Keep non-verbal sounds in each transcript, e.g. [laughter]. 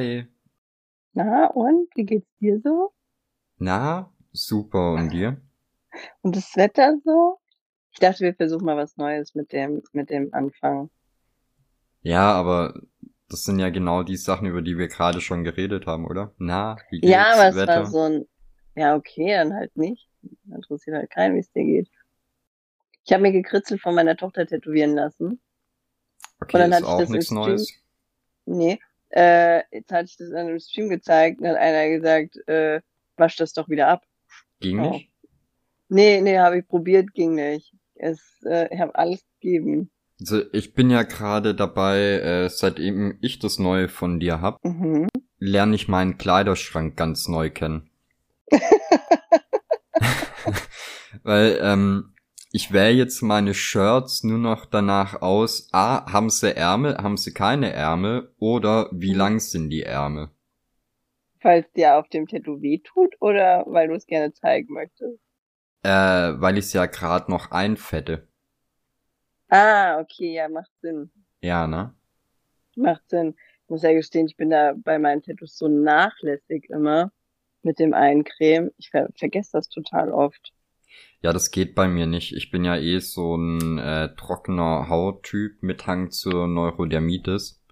Hi. Na, und wie geht's dir so? Na, super. Und dir? Und das Wetter so? Ich dachte, wir versuchen mal was Neues mit dem, mit dem Anfang. Ja, aber das sind ja genau die Sachen, über die wir gerade schon geredet haben, oder? Na, wie geht's? Ja, aber es Wetter? war so ein, ja, okay, dann halt nicht. Interessiert halt keinen, wie es dir geht. Ich habe mir gekritzelt von meiner Tochter tätowieren lassen. okay, und dann ist hatte ich auch das im nichts Stream- Neues. Nee, äh, jetzt hatte ich das an einem Stream gezeigt und hat einer gesagt, äh, wasch das doch wieder ab. Ging Oh. nicht? Nee, nee, habe ich probiert, ging nicht. Es, äh, ich habe alles gegeben. Also ich bin ja gerade dabei, äh, seitdem ich das Neue von dir hab, Mhm. lerne ich meinen Kleiderschrank ganz neu kennen. [laughs] [laughs] Weil ähm, ich wähle jetzt meine Shirts nur noch danach aus, a, haben sie Ärmel, haben sie keine Ärmel oder wie lang sind die Ärmel? Falls dir auf dem Tattoo weh tut oder weil du es gerne zeigen möchtest? Äh, weil ich ja gerade noch einfette. Ah, okay, ja, macht Sinn. Ja, ne? Macht Sinn. Ich muss ja gestehen, ich bin da bei meinen Tattoos so nachlässig immer mit dem Eincremen. Ich ver vergesse das total oft. Ja, das geht bei mir nicht. Ich bin ja eh so ein äh, trockener Hauttyp mit Hang zur Neurodermitis.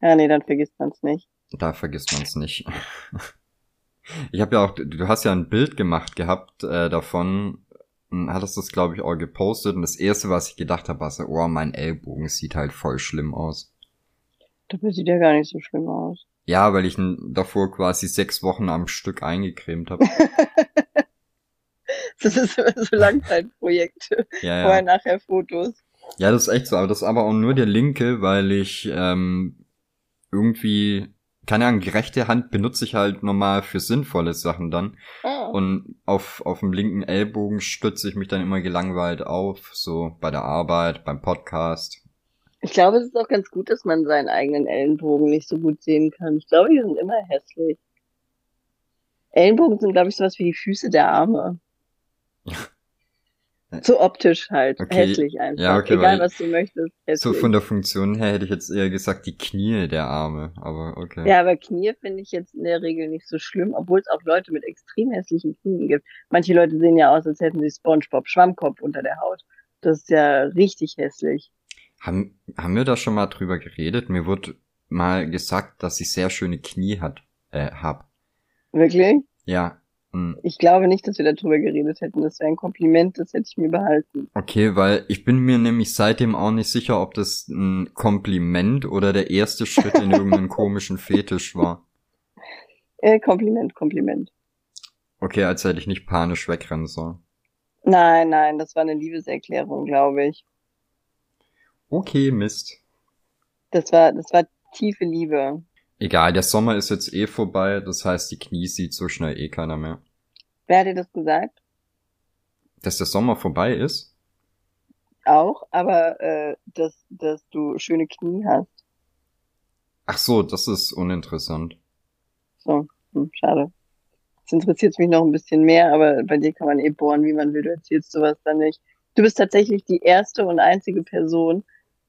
Ja, nee, dann vergisst man's nicht. Da vergisst man es nicht. Ich habe ja auch, du hast ja ein Bild gemacht gehabt äh, davon, hm, hattest das glaube ich auch gepostet und das erste, was ich gedacht habe, war so, oh, mein Ellbogen sieht halt voll schlimm aus. Dabei sieht ja gar nicht so schlimm aus. Ja, weil ich ihn davor quasi sechs Wochen am Stück eingecremt habe. [laughs] Das ist immer so Langzeitprojekte. Ja, Vorher, ja. nachher Fotos. Ja, das ist echt so, aber das ist aber auch nur der linke, weil ich ähm, irgendwie, keine Ahnung, die rechte Hand benutze ich halt normal für sinnvolle Sachen dann. Ah. Und auf, auf dem linken Ellbogen stütze ich mich dann immer gelangweilt auf, so bei der Arbeit, beim Podcast. Ich glaube, es ist auch ganz gut, dass man seinen eigenen Ellenbogen nicht so gut sehen kann. Ich glaube, die sind immer hässlich. Ellenbogen sind, glaube ich, sowas wie die Füße der Arme. [laughs] So optisch halt. Okay. Hässlich einfach. Ja, okay, Egal, was du möchtest. So Hässlich. von der Funktion her hätte ich jetzt eher gesagt die Knie der Arme, aber okay. Ja, aber Knie finde ich jetzt in der Regel nicht so schlimm, obwohl es auch Leute mit extrem hässlichen Knien gibt. Manche Leute sehen ja aus, als hätten sie Spongebob Schwammkopf unter der Haut. Das ist ja richtig hässlich. Haben, haben wir da schon mal drüber geredet? Mir wurde mal gesagt, dass ich sehr schöne Knie hat, äh, hab. Wirklich? Ja. Hm. Ich glaube nicht, dass wir darüber geredet hätten. Das wäre ein Kompliment, das hätte ich mir behalten. Okay, weil ich bin mir nämlich seitdem auch nicht sicher, ob das ein Kompliment oder der erste Schritt in irgendeinen [laughs] komischen Fetisch war. Äh, Kompliment, Kompliment. Okay, als hätte ich nicht panisch wegrennen sollen. Nein, nein, das war eine Liebeserklärung, glaube ich. Okay, Mist. Das war, das war tiefe Liebe. Egal, der Sommer ist jetzt eh vorbei, das heißt, die Knie sieht so schnell eh keiner mehr. Wer hat dir das gesagt? Dass der Sommer vorbei ist? Auch, aber äh, dass, dass du schöne Knie hast. Ach so, das ist uninteressant. So, hm, schade. Das interessiert mich noch ein bisschen mehr, aber bei dir kann man eh bohren, wie man will. Du erzählst sowas dann nicht. Du bist tatsächlich die erste und einzige Person,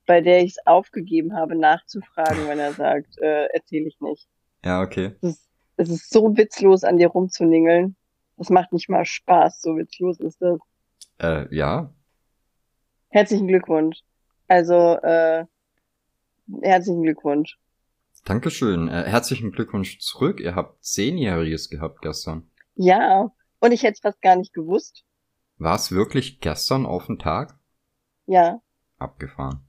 bei der ich es aufgegeben habe, nachzufragen, wenn er sagt, äh, erzähle ich nicht. Ja, okay. Es ist, es ist so witzlos, an dir rumzuningeln. Das macht nicht mal Spaß, so witzlos ist das. Äh, ja. Herzlichen Glückwunsch. Also, äh, herzlichen Glückwunsch. Dankeschön. Äh, herzlichen Glückwunsch zurück. Ihr habt Zehnjähriges gehabt gestern. Ja, und ich hätte es fast gar nicht gewusst. War es wirklich gestern auf den Tag? Ja, Abgefahren.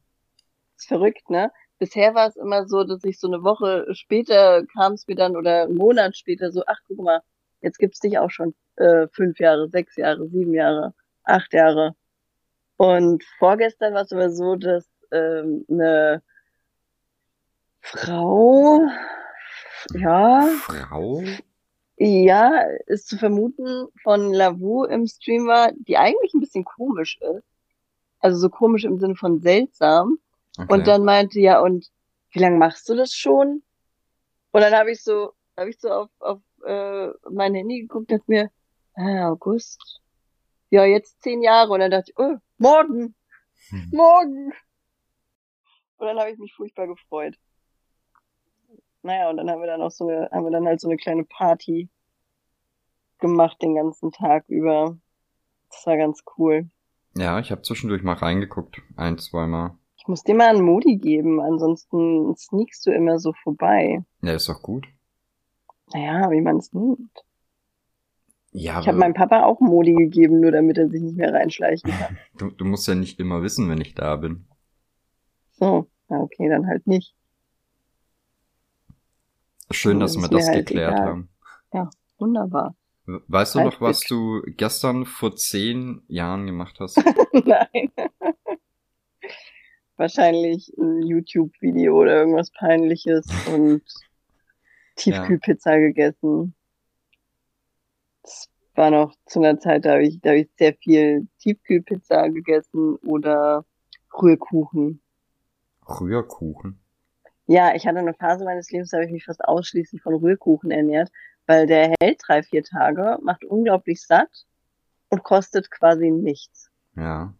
Ist verrückt, ne? Bisher war es immer so, dass ich so eine Woche später kam es mir dann oder einen Monat später so, ach guck mal, jetzt gibt's dich auch schon äh, fünf Jahre, sechs Jahre, sieben Jahre, acht Jahre. Und vorgestern war es aber so, dass ähm, eine Frau, ja, Frau? ja, ist zu vermuten von Lavu im Stream war, die eigentlich ein bisschen komisch ist. Also so komisch im Sinne von seltsam. Okay. Und dann meinte, ja, und wie lange machst du das schon? Und dann habe ich so, habe ich so auf, auf äh, mein Handy geguckt und mir, ah, August. Ja, jetzt zehn Jahre. Und dann dachte ich, oh, morgen, Hm. morgen. Und dann habe ich mich furchtbar gefreut. naja, und dann haben wir dann auch so eine, haben wir dann halt so eine kleine Party gemacht den ganzen Tag über. Das war ganz cool. Ja, ich habe zwischendurch mal reingeguckt, ein, zweimal. Ich muss dir mal einen Modi geben, ansonsten sneakst du immer so vorbei. Ja, ist doch gut. Naja, wie man es nimmt. Ja, Ich habe meinem Papa auch Modi gegeben, nur damit er sich nicht mehr reinschleichen kann. [laughs] du, du musst ja nicht immer wissen, wenn ich da bin. So, na okay, dann halt nicht. Schön, Ja, dass wir das halt geklärt egal. haben. Wunderbar. Weißt du Halt noch, was du gestern vor zehn Jahren gemacht hast? [laughs] Nein. Wahrscheinlich ein YouTube-Video oder irgendwas Peinliches und Tiefkühlpizza gegessen. Das war noch zu einer Zeit, da habe ich, da habe ich sehr viel Tiefkühlpizza gegessen oder Rührkuchen. Rührkuchen. Ja, ich hatte eine Phase meines Lebens, da habe ich mich fast ausschließlich von Rührkuchen ernährt, weil der hält drei, vier Tage, macht unglaublich satt und kostet quasi nichts. Ja.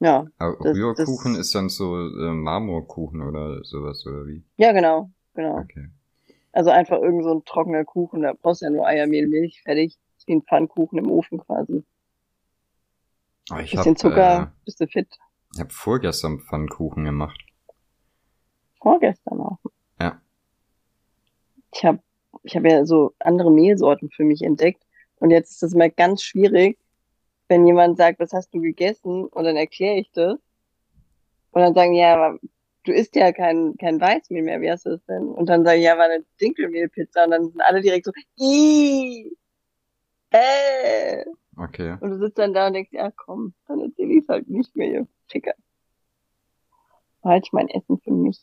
Ja, Aber Das- Rührkuchen das- ist dann so äh, Marmorkuchen oder sowas, oder wie? ja, genau, genau. Okay. Also einfach irgend so ein trockener Kuchen, da brauchst du ja nur Eier, Mehl, Milch, fertig. Ist wie ein Pfannkuchen im Ofen quasi. Aber ich Bisschen hab, Zucker, bist du fit. Äh, ich hab vorgestern Pfannkuchen gemacht. Vorgestern auch. Ja. Ich habe ich hab ja so andere Mehlsorten für mich entdeckt. Und jetzt ist das immer ganz schwierig, wenn jemand sagt, was hast du gegessen? Und dann erkläre ich das. Und dann sagen, ja, aber du isst ja kein, kein Weißmehl mehr, wie hast du das denn? Und dann sage ich, ja, war eine Dinkelmehlpizza. Und dann sind alle direkt so, Ih, äh. Okay. Und du sitzt dann da und denkst, ja komm, dann erzähl ich halt nicht mehr, ihr Ficker. Halt ich mein Essen für mich.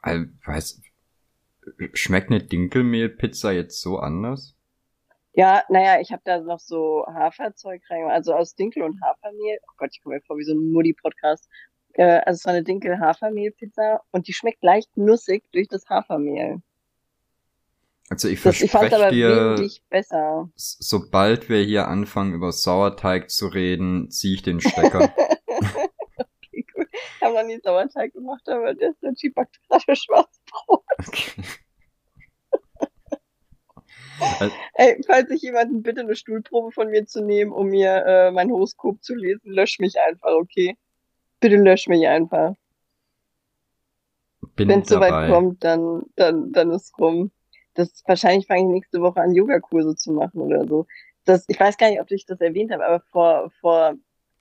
Also, weiß, schmeckt eine Dinkelmehlpizza jetzt so anders? Ja, naja, ich habe da noch so Haferzeug reingemacht, also aus Dinkel und Hafermehl. Oh Gott, ich komme mir vor wie so ein Mutti-Podcast. Äh, also es war eine Dinkel-Hafermehl-Pizza und die schmeckt leicht nussig durch das Hafermehl. Also ich Das, ich verspreche aber dir, besser. sobald wir hier anfangen, über Sauerteig zu reden, ziehe ich den Stecker. [laughs] Okay, cool. Ich habe noch nie Sauerteig gemacht, aber der Sergi backt gerade Schwarzbrot. Okay. Ey, falls sich jemanden bitte eine Stuhlprobe von mir zu nehmen, um mir äh, mein Horoskop zu lesen, lösch mich einfach, okay? Bitte lösch mich einfach. Wenn es soweit kommt, dann, dann, dann ist rum. Das wahrscheinlich fange ich nächste Woche an, Yogakurse zu machen oder so. Das, ich weiß gar nicht, ob ich das erwähnt habe, aber vor, vor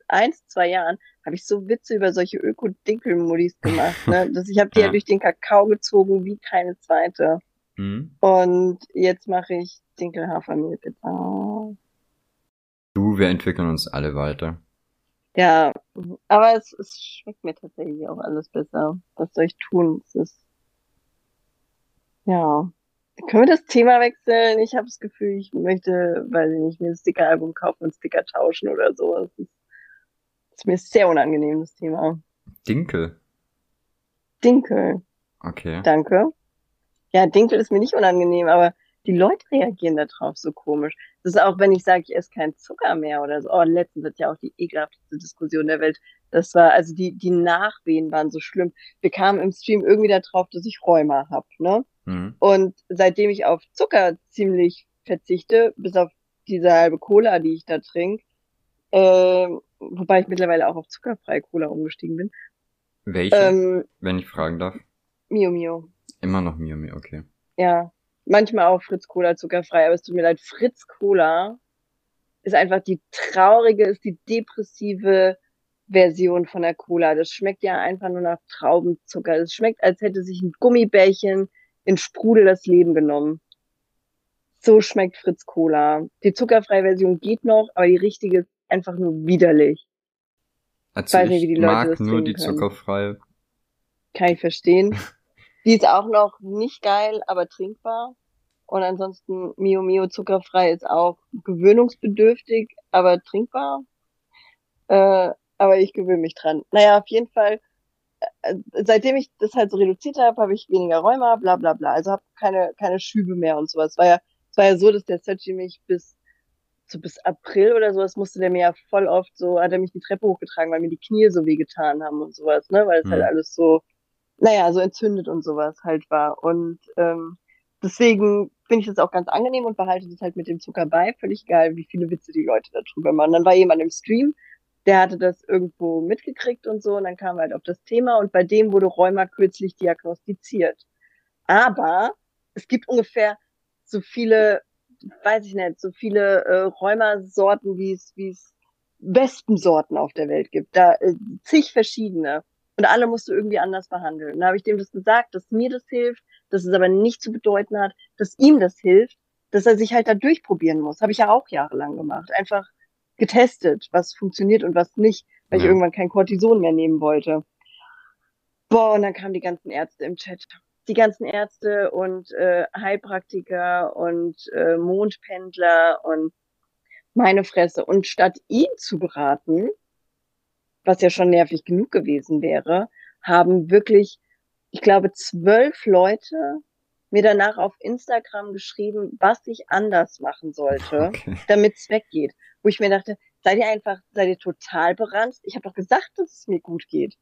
eins, zwei Jahren habe ich so Witze über solche Öko-Dinkel-Modis gemacht. Ne? [laughs] Das, ich habe die ja. Ja. durch den Kakao gezogen wie keine zweite. Hm? Und jetzt mache ich Dinkel-Hafermehl-Pizza. Du, wir entwickeln uns alle weiter. Ja, aber es, es schmeckt mir tatsächlich auch alles besser. Was soll ich tun? Es ist, ja. Können wir das Thema wechseln? Ich habe das Gefühl, ich möchte, weiß ich nicht, mir ein Sticker-Album kaufen und Sticker tauschen oder so. Es ist, es ist mir sehr unangenehm, das Thema. Dinkel. Dinkel, Okay. danke. Ja, Dinkel ist mir nicht unangenehm, aber die Leute reagieren da drauf so komisch. Das ist auch, wenn ich sage, ich esse keinen Zucker mehr oder so. Oh, letztens hat ja auch die ekelhafteste Diskussion der Welt. Das war, also die, die Nachwehen waren so schlimm. Wir kamen im Stream irgendwie da drauf, dass ich Rheuma hab, ne? Hm. Und seitdem ich auf Zucker ziemlich verzichte, bis auf diese halbe Cola, die ich da trinke, ähm, wobei ich mittlerweile auch auf zuckerfreie Cola umgestiegen bin, Welche, ähm, wenn ich fragen darf? Mio Mio. Immer noch Miu Miu, okay. Ja, manchmal auch Fritz Cola zuckerfrei, aber es tut mir leid, Fritz Cola ist einfach die traurige, ist die depressive Version von der Cola. Das schmeckt ja einfach nur nach Traubenzucker. Es schmeckt, als hätte sich ein Gummibärchen in Sprudel das Leben genommen. So schmeckt Fritz Cola. Die zuckerfreie Version geht noch, aber die richtige ist einfach nur widerlich. Also weiß nicht, ich wie die Leute mag das nur die können. zuckerfreie. Kann ich verstehen. [laughs] Die ist auch noch nicht geil, aber trinkbar. Und ansonsten Mio Mio zuckerfrei ist auch gewöhnungsbedürftig, aber trinkbar. Äh, aber ich gewöhne mich dran. Naja, auf jeden Fall, äh, seitdem ich das halt so reduziert habe, habe ich weniger Rheuma, bla bla bla. Also habe keine, keine Schübe mehr und sowas. Es war ja, es war ja so, dass der Sergi mich bis so bis April oder sowas musste der mir ja voll oft so, hat er mich die Treppe hochgetragen, weil mir die Knie so weh getan haben und sowas, ne? Weil es Mhm. halt alles so naja, so entzündet und sowas halt war. Und ähm, deswegen finde ich das auch ganz angenehm und behalte das halt mit dem Zucker bei. Völlig egal, wie viele Witze die Leute darüber machen. Dann war jemand im Stream, der hatte das irgendwo mitgekriegt und so und dann kam halt auf das Thema und bei dem wurde Rheuma kürzlich diagnostiziert. Aber es gibt ungefähr so viele, weiß ich nicht, so viele äh, Rheumasorten, wie es, wie es Wespensorten auf der Welt gibt. Da äh, zig verschiedene. Und alle musst du irgendwie anders behandeln. Da habe ich dem das gesagt, dass mir das hilft, dass es aber nicht zu bedeuten hat, dass ihm das hilft, dass er sich halt da durchprobieren muss. Habe ich ja auch jahrelang gemacht. Einfach getestet, was funktioniert und was nicht, weil ja. ich irgendwann kein Cortison mehr nehmen wollte. Boah, und dann kamen die ganzen Ärzte im Chat. Die ganzen Ärzte und äh, Heilpraktiker und äh, Mondpendler und meine Fresse. Und statt ihn zu beraten, was ja schon nervig genug gewesen wäre, haben wirklich, ich glaube, zwölf Leute mir danach auf Instagram geschrieben, was ich anders machen sollte, [laughs] okay. damit es weggeht. Wo ich mir dachte, seid ihr einfach, seid ihr total beranzt? Ich habe doch gesagt, dass es mir gut geht.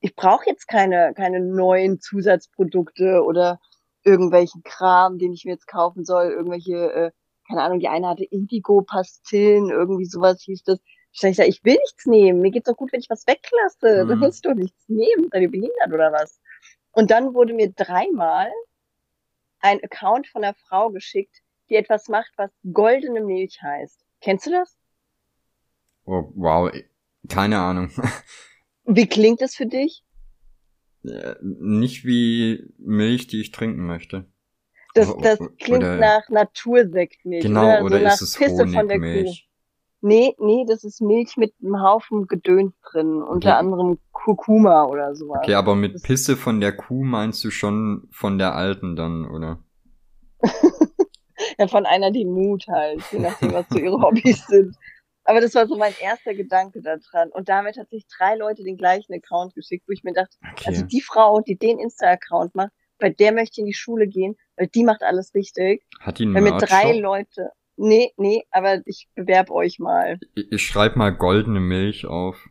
Ich brauche jetzt keine, keine neuen Zusatzprodukte oder irgendwelchen Kram, den ich mir jetzt kaufen soll, irgendwelche, äh, keine Ahnung, die eine hatte Indigo-Pastillen, irgendwie sowas hieß das. Ich ich will nichts nehmen. Mir geht's doch gut, wenn ich was weglasse. Mhm. Du willst doch nichts nehmen. Seid ihr behindert oder was? Und dann wurde mir dreimal ein Account von einer Frau geschickt, die etwas macht, was goldene Milch heißt. Kennst du das? Oh, wow, keine Ahnung. [laughs] wie klingt es für dich? Ja, nicht wie Milch, die ich trinken möchte. Das, das klingt oder, nach Natursektmilch. Genau, oder, oder so ist es Pisse Honigmilch? Nee, nee, das ist Milch mit einem Haufen Gedöns drin, unter okay. anderem Kurkuma oder sowas. Okay, aber mit Pisse von der Kuh meinst du schon von der alten dann, oder? [laughs] ja, von einer, die Mut halt, je nachdem, was so ihre Hobbys [laughs] sind. Aber das war so mein erster Gedanke daran. Und damit hat sich drei Leute den gleichen Account geschickt, wo ich mir dachte, okay. also die Frau, die den Insta-Account macht, bei der möchte ich in die Schule gehen, weil die macht alles richtig. Hat die einen Weil mit drei Leute, Nee, nee, aber ich bewerb euch mal. Ich, ich schreib mal goldene Milch auf.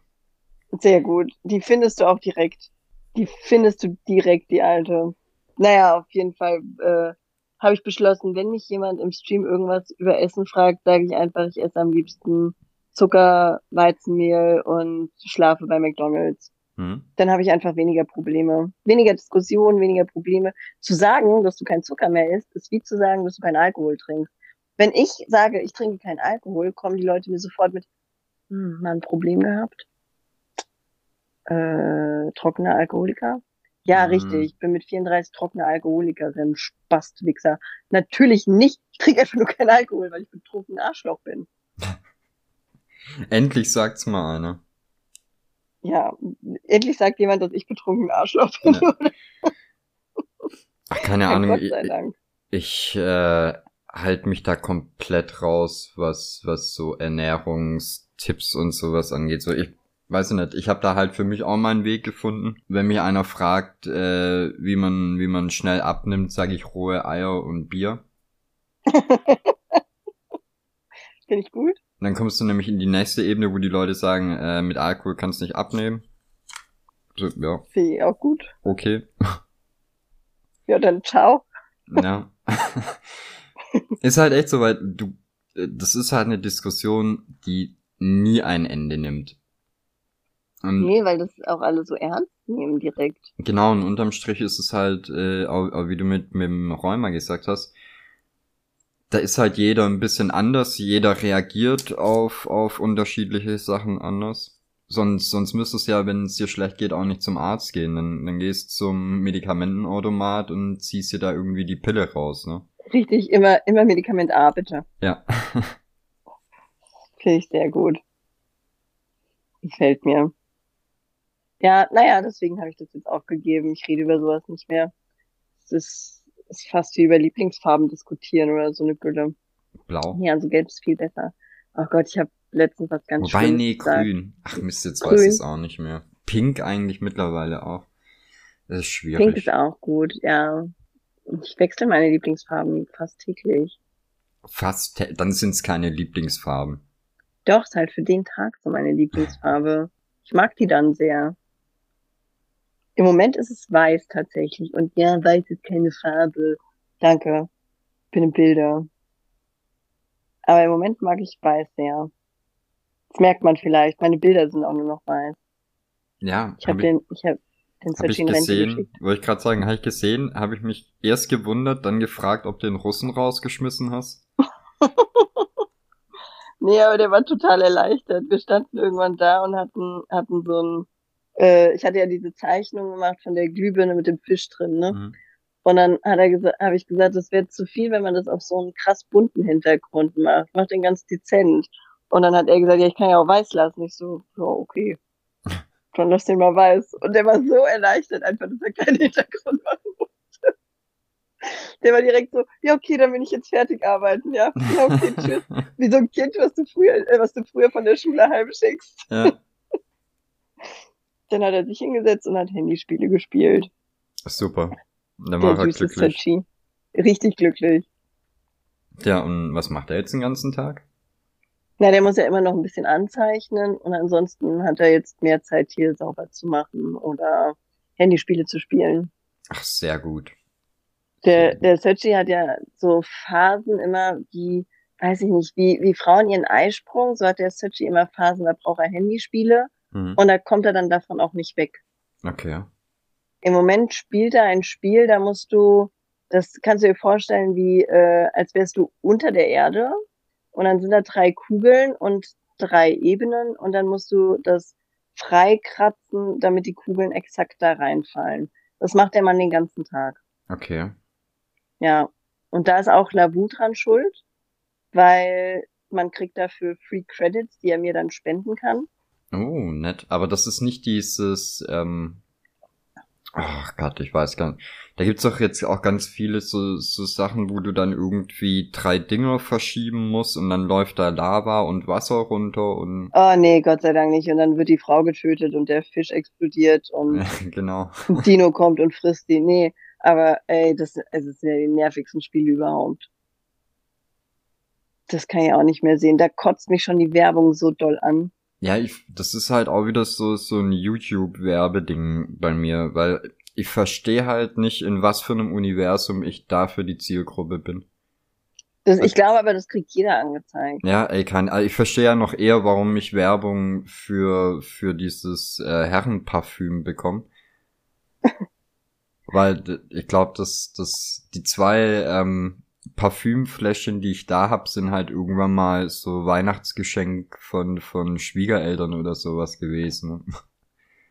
Sehr gut. Die findest du auch direkt. Die findest du direkt, die alte. Naja, auf jeden Fall äh, habe ich beschlossen, wenn mich jemand im Stream irgendwas über Essen fragt, sage ich einfach, ich esse am liebsten Zucker, Weizenmehl und schlafe bei McDonalds. Hm. Dann habe ich einfach weniger Probleme. Weniger Diskussionen, weniger Probleme. Zu sagen, dass du kein Zucker mehr isst, ist wie zu sagen, dass du keinen Alkohol trinkst. Wenn ich sage, ich trinke keinen Alkohol, kommen die Leute mir sofort mit, hm, mal ein Problem gehabt. Äh, trockener Alkoholiker? Ja, mhm. richtig. Ich bin mit 34 trockener Alkoholikerin, Spastwichser. Natürlich nicht. Ich trinke einfach nur keinen Alkohol, weil ich betrunken Arschloch bin. [laughs] endlich sagt's mal einer. Ja, endlich sagt jemand, dass ich betrunken Arschloch bin. Ja. [laughs] Ach, keine Ahnung. Ich, ich äh, halt mich da komplett raus, was was so Ernährungstipps und sowas angeht. So ich weiß nicht, ich habe da halt für mich auch meinen Weg gefunden. Wenn mich einer fragt, äh, wie man wie man schnell abnimmt, sage ich rohe Eier und Bier. [laughs] Finde ich gut. Und dann kommst du nämlich in die nächste Ebene, wo die Leute sagen, äh, mit Alkohol kannst du nicht abnehmen. So, ja. Finde ich auch gut. Okay. [laughs] Ja, dann ciao. Ja. [laughs] ist halt echt so, weil du, äh, das ist halt eine Diskussion, die nie ein Ende nimmt. Und nee, weil das auch alle so ernst nehmen direkt. Genau, und unterm Strich ist es halt, äh, auch, auch wie du mit, mit dem Räumer gesagt hast, da ist halt jeder ein bisschen anders, jeder reagiert auf, auf unterschiedliche Sachen anders. Sonst, sonst müsstest du ja, wenn es dir schlecht geht, auch nicht zum Arzt gehen. Dann, dann gehst zum Medikamentenautomat und ziehst dir da irgendwie die Pille raus, ne? Richtig, immer, immer Medikament A, bitte. Ja. [laughs] Finde ich sehr gut. Gefällt mir. Ja, naja, deswegen habe ich das jetzt aufgegeben. Ich rede über sowas nicht mehr. Es ist, ist fast wie über Lieblingsfarben diskutieren oder so eine Gülle. Blau. Ja, also gelb ist viel besser. Oh Gott, ich habe letztens was ganz Wobei, Schlimmes nee, gesagt. grün. Ach Mist, jetzt grün. weiß ich es auch nicht mehr. Pink eigentlich mittlerweile auch. Das ist schwierig. Pink ist auch gut, ja. Ich wechsle meine Lieblingsfarben fast täglich. Fast, dann sind es keine Lieblingsfarben. Doch, ist halt für den Tag so meine Lieblingsfarbe. Ich mag die dann sehr. Im Moment ist es weiß tatsächlich. Und ja, weiß ist keine Farbe. Danke. Bin im Bilder. Aber im Moment mag ich weiß sehr. Das merkt man vielleicht. Meine Bilder sind auch nur noch weiß. Ja, Ich habe den, ich habe Habe ich gesehen, wollte ich gerade sagen, habe ich gesehen, habe ich mich erst gewundert, dann gefragt, ob du den Russen rausgeschmissen hast. [laughs] Nee, aber der war total erleichtert. Wir standen irgendwann da und hatten, hatten so ein, äh, ich hatte ja diese Zeichnung gemacht von der Glühbirne mit dem Fisch drin, ne? Mhm. Und dann hat er gesagt, habe ich gesagt, das wäre zu viel, wenn man das auf so einen krass bunten Hintergrund macht. Macht den ganz dezent. Und dann hat er gesagt, ja, ich kann ja auch weiß lassen. Ich so, ja, okay. Dann lass den mal weiß. Und der war so erleichtert einfach, dass er keinen Hintergrund machen musste. Der war direkt so, ja, okay, dann bin ich jetzt fertig arbeiten, ja. Ja, okay, [laughs] tschüss. Wie so ein Kind, was du früher, äh, was du früher von der Schule heimschickst. ja, [laughs] Dann hat er sich hingesetzt und hat Handyspiele gespielt. super. Dann Der war er süße glücklich. Richtig glücklich. Ja, und was macht er jetzt den ganzen Tag? Na, der muss ja immer noch ein bisschen anzeichnen und ansonsten hat er jetzt mehr Zeit hier sauber zu machen oder Handyspiele zu spielen. Ach, sehr gut. Der, der Searchy hat ja so Phasen immer wie, weiß ich nicht, wie, wie Frauen ihren Eisprung, so hat der Searchy immer Phasen, da braucht er Handyspiele Mhm. und da kommt er dann davon auch nicht weg. Okay. Im Moment spielt er ein Spiel, da musst du, das kannst du dir vorstellen, wie äh, als wärst du unter der Erde und dann sind da drei Kugeln und drei Ebenen und dann musst du das freikratzen, damit die Kugeln exakt da reinfallen. Das macht der Mann den ganzen Tag. Okay. Ja. Und da ist auch Lavu dran schuld, weil man kriegt dafür Free Credits, die er mir dann spenden kann. Oh, nett. Aber das ist nicht dieses, ähm, ach Gott, ich weiß gar nicht. Da gibt's doch jetzt auch ganz viele so, so Sachen, wo du dann irgendwie drei Dinger verschieben musst und dann läuft da Lava und Wasser runter und Oh nee, Gott sei Dank nicht. Und dann wird die Frau getötet und der Fisch explodiert und [laughs] genau. Dino kommt und frisst die. Nee, aber ey, das, es ist ja die nervigsten Spiele überhaupt. Das kann ich auch nicht mehr sehen. Da kotzt mich schon die Werbung so doll an. Ja, ich, das ist halt auch wieder so, so ein YouTube-Werbeding bei mir, weil ich verstehe halt nicht, in was für einem Universum ich dafür die Zielgruppe bin. Das, ich glaube aber, das kriegt jeder angezeigt. Ja, ey, kein, also ich verstehe ja noch eher, warum ich Werbung für, für dieses äh, Herrenparfüm bekomme. [laughs] Weil ich glaube, dass, dass die zwei ähm, Parfümfläschchen, die ich da hab, sind halt irgendwann mal so Weihnachtsgeschenk von, von Schwiegereltern oder sowas gewesen. ne?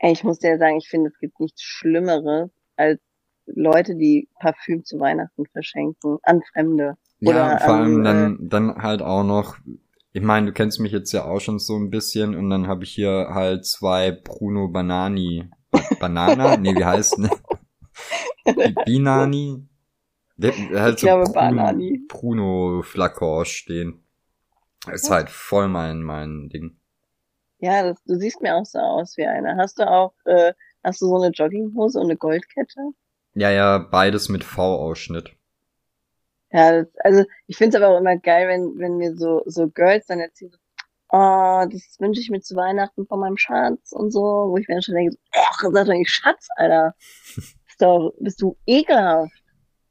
Ey, ich muss dir sagen, ich finde, es gibt nichts Schlimmeres als Leute, die Parfüm zu Weihnachten verschenken an Fremde. Ja, Oder vor allem an, dann, dann halt auch noch, ich meine, du kennst mich jetzt ja auch schon so ein bisschen und dann habe ich hier halt zwei Bruno Banani. Ba Banana? nee, wie heißt? Bi- [laughs] Binani? Der, halt Ich glaube, Bruno, Banani. Bruno Flakor stehen. Ist halt voll mein, mein Ding. Ja, das, du siehst mir auch so aus wie einer. Hast du auch, äh, hast du so eine Jogginghose und eine Goldkette? Ja, ja, beides mit V-Ausschnitt. Ja, das, also ich finde es aber auch immer geil, wenn, wenn mir so, so Girls dann erzählen, so, oh, das wünsche ich mir zu Weihnachten von meinem Schatz und so, wo ich mir dann schon denke, so, ach, sag doch nicht Schatz, Alter. [laughs] Bist, doch, bist du ekelhaft.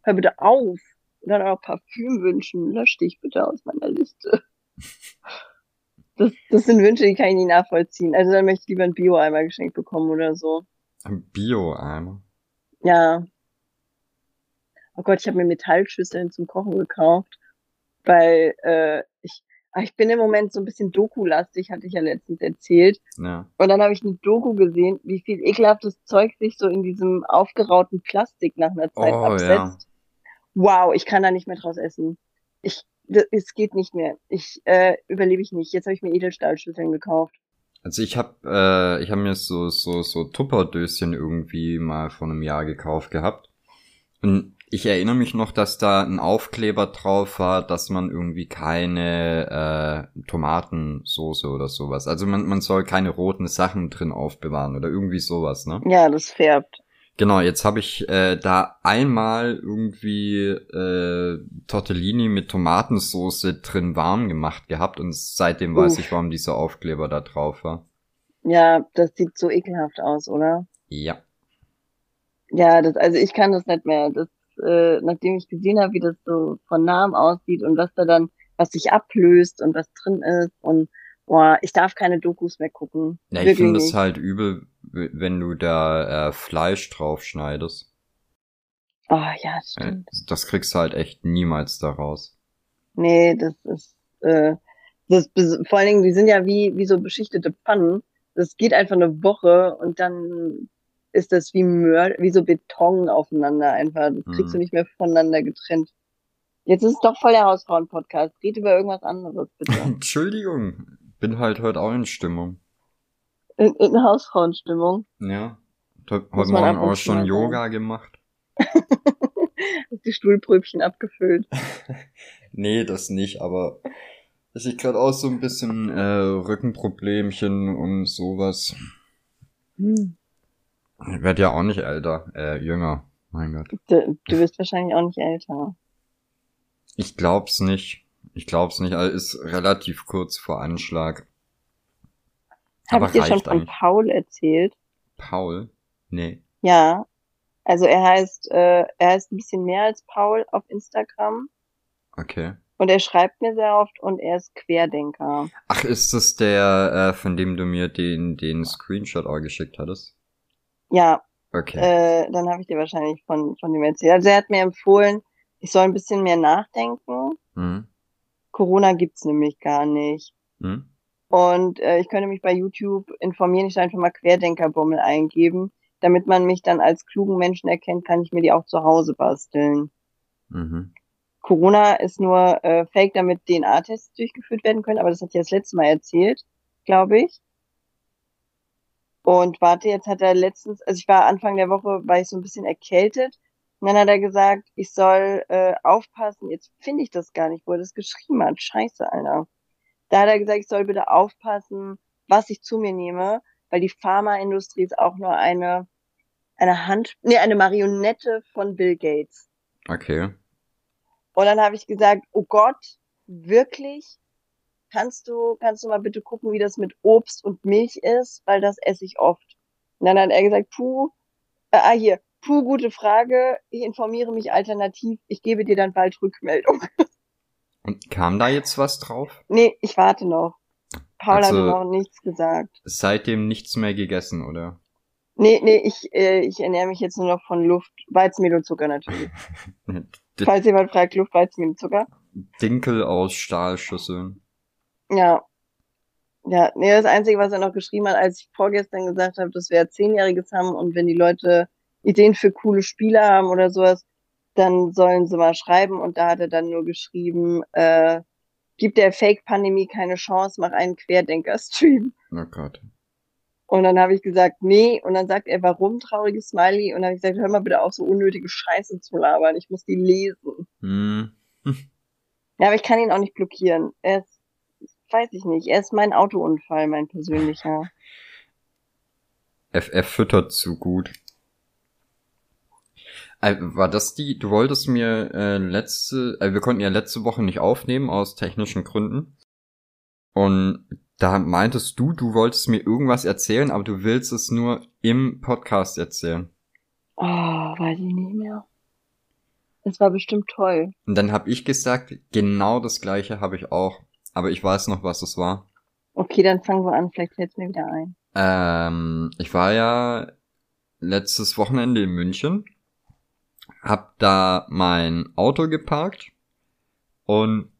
Hör bitte auf. Und dann auch Parfüm wünschen. Lösch dich bitte aus meiner Liste. Das, das sind Wünsche, die kann ich nicht nachvollziehen. Also dann möchte ich lieber ein Bio-Eimer geschenkt bekommen oder so. Ein Bio-Eimer. Ja. Oh Gott, ich habe mir Metallschüsseln zum Kochen gekauft, weil äh, ich, ah, ich bin im Moment so ein bisschen Doku-lastig, hatte ich ja letztens erzählt. Ja. Und dann habe ich eine Doku gesehen, wie viel ekelhaftes Zeug sich so in diesem aufgerauten Plastik nach einer Zeit Oh, absetzt. ja. Wow, ich kann da nicht mehr draus essen. Ich, es geht nicht mehr. Ich äh, überlebe ich nicht. Jetzt habe ich mir Edelstahlschüsseln gekauft. Also ich habe äh, ich habe mir so so so Tupperdöschen irgendwie mal vor einem Jahr gekauft gehabt und ich erinnere mich noch, dass da ein Aufkleber drauf war, dass man irgendwie keine äh, Tomatensoße oder sowas. Also man man soll keine roten Sachen drin aufbewahren oder irgendwie sowas, ne? Ja, das färbt. Genau, jetzt habe ich äh, da einmal irgendwie äh, Tortellini mit Tomatensoße drin warm gemacht gehabt und seitdem weiß Uff. ich, warum dieser Aufkleber da drauf war. Ja, das sieht so ekelhaft aus, oder? Ja. Ja, das, also ich kann das nicht mehr. Das, äh, nachdem ich gesehen habe, wie das so von Namen aussieht und was da dann, was sich ablöst und was drin ist und boah, ich darf keine Dokus mehr gucken. Ja, ich finde es halt übel, wenn du da äh, Fleisch drauf schneidest. Oh ja, das stimmt. Das kriegst du halt echt niemals da raus. Nee, das ist, äh, das, vor allen Dingen, die sind ja wie, wie so beschichtete Pfannen. Das geht einfach eine Woche und dann ist das wie Mör wie so Beton aufeinander einfach. Das kriegst mhm. du nicht mehr voneinander getrennt. Jetzt ist es doch voll der Hausfrauen-Podcast. Red über irgendwas anderes, bitte. [laughs] Entschuldigung. Bin halt heute auch in Stimmung. In, in Hausfrauenstimmung? Ja. Heute Morgen auch schon Yoga gemacht. Hast [laughs] die Stuhlpröbchen abgefüllt. [laughs] nee, das nicht, aber ich gerade auch so ein bisschen äh, Rückenproblemchen und sowas. Hm. Ich werde ja auch nicht älter, äh, jünger. Mein Gott. Du, du wirst wahrscheinlich auch nicht älter. Ich glaub's nicht. Ich glaub's nicht. Also ist relativ kurz vor Anschlag. Habe ich dir schon von eigentlich. Paul erzählt? Paul? Nee. Ja, also er heißt, äh, er heißt ein bisschen mehr als Paul auf Instagram. Okay. Und er schreibt mir sehr oft und er ist Querdenker. Ach, ist das der, äh, von dem du mir den, den Screenshot auch geschickt hattest? Ja. Okay. Äh, dann habe ich dir wahrscheinlich von, von dem erzählt. Also er hat mir empfohlen, ich soll ein bisschen mehr nachdenken. Mhm. Corona gibt's nämlich gar nicht. Mhm. Und äh, ich könnte mich bei YouTube informieren, ich einfach mal Querdenkerbummel eingeben damit man mich dann als klugen Menschen erkennt, kann ich mir die auch zu Hause basteln. Mhm. Corona ist nur äh, fake, damit DNA-Tests durchgeführt werden können, aber das hat ich das letzte Mal erzählt, glaube ich. Und warte, jetzt hat er letztens, also ich war Anfang der Woche, war ich so ein bisschen erkältet. Und dann hat er gesagt, ich soll äh, aufpassen. Jetzt finde ich das gar nicht, wo er das geschrieben hat. Scheiße, Alter. Da hat er gesagt, ich soll bitte aufpassen, was ich zu mir nehme, weil die Pharmaindustrie ist auch nur eine eine Hand, nee, eine Marionette von Bill Gates. Okay. Und dann habe ich gesagt, oh Gott, wirklich? Kannst du, kannst du mal bitte gucken, wie das mit Obst und Milch ist, weil das esse ich oft. Und dann hat er gesagt, puh, äh, ah hier, puh, gute Frage, ich informiere mich alternativ, ich gebe dir dann bald Rückmeldung. [laughs] Und kam da jetzt was drauf? Nee, ich warte noch. Paul also, hat noch nichts gesagt. Seitdem nichts mehr gegessen, oder? Nee, nee, ich, äh, ich ernähre mich jetzt nur noch von Luft, Weizenmehl und Zucker natürlich. [laughs] Falls jemand fragt, Luft, Weizenmehl und Zucker. Dinkel aus Stahlschüsseln. Ja. Ja, nee, das Einzige, was er noch geschrieben hat, als ich vorgestern gesagt habe, dass wir Zehnjähriges haben und wenn die Leute Ideen für coole Spiele haben oder sowas, dann sollen sie mal schreiben und da hat er dann nur geschrieben, äh, gibt der Fake-Pandemie keine Chance, mach einen Querdenker-Stream. Oh Gott. Und dann habe ich gesagt, nee. Und dann sagt er, warum trauriges Smiley? Und dann habe ich gesagt, hör mal bitte auf, so unnötige Scheiße zu labern. Ich muss die lesen. Hm. [laughs] ja, aber ich kann ihn auch nicht blockieren. Er ist, weiß ich nicht, er ist mein Autounfall, mein persönlicher. Er, er füttert zu gut. Äh, war das die, du wolltest mir äh, letzte, äh, wir konnten ja letzte Woche nicht aufnehmen aus technischen Gründen. Und da meintest du, du wolltest mir irgendwas erzählen, aber du willst es nur im Podcast erzählen. Oh, weiß ich nicht mehr. Es war bestimmt toll. Und dann habe ich gesagt, genau das gleiche habe ich auch. Aber ich weiß noch, was es war. Okay, dann fangen wir an, vielleicht fällt mir wieder ein. Ähm, ich war ja letztes Wochenende in München, hab da mein Auto geparkt und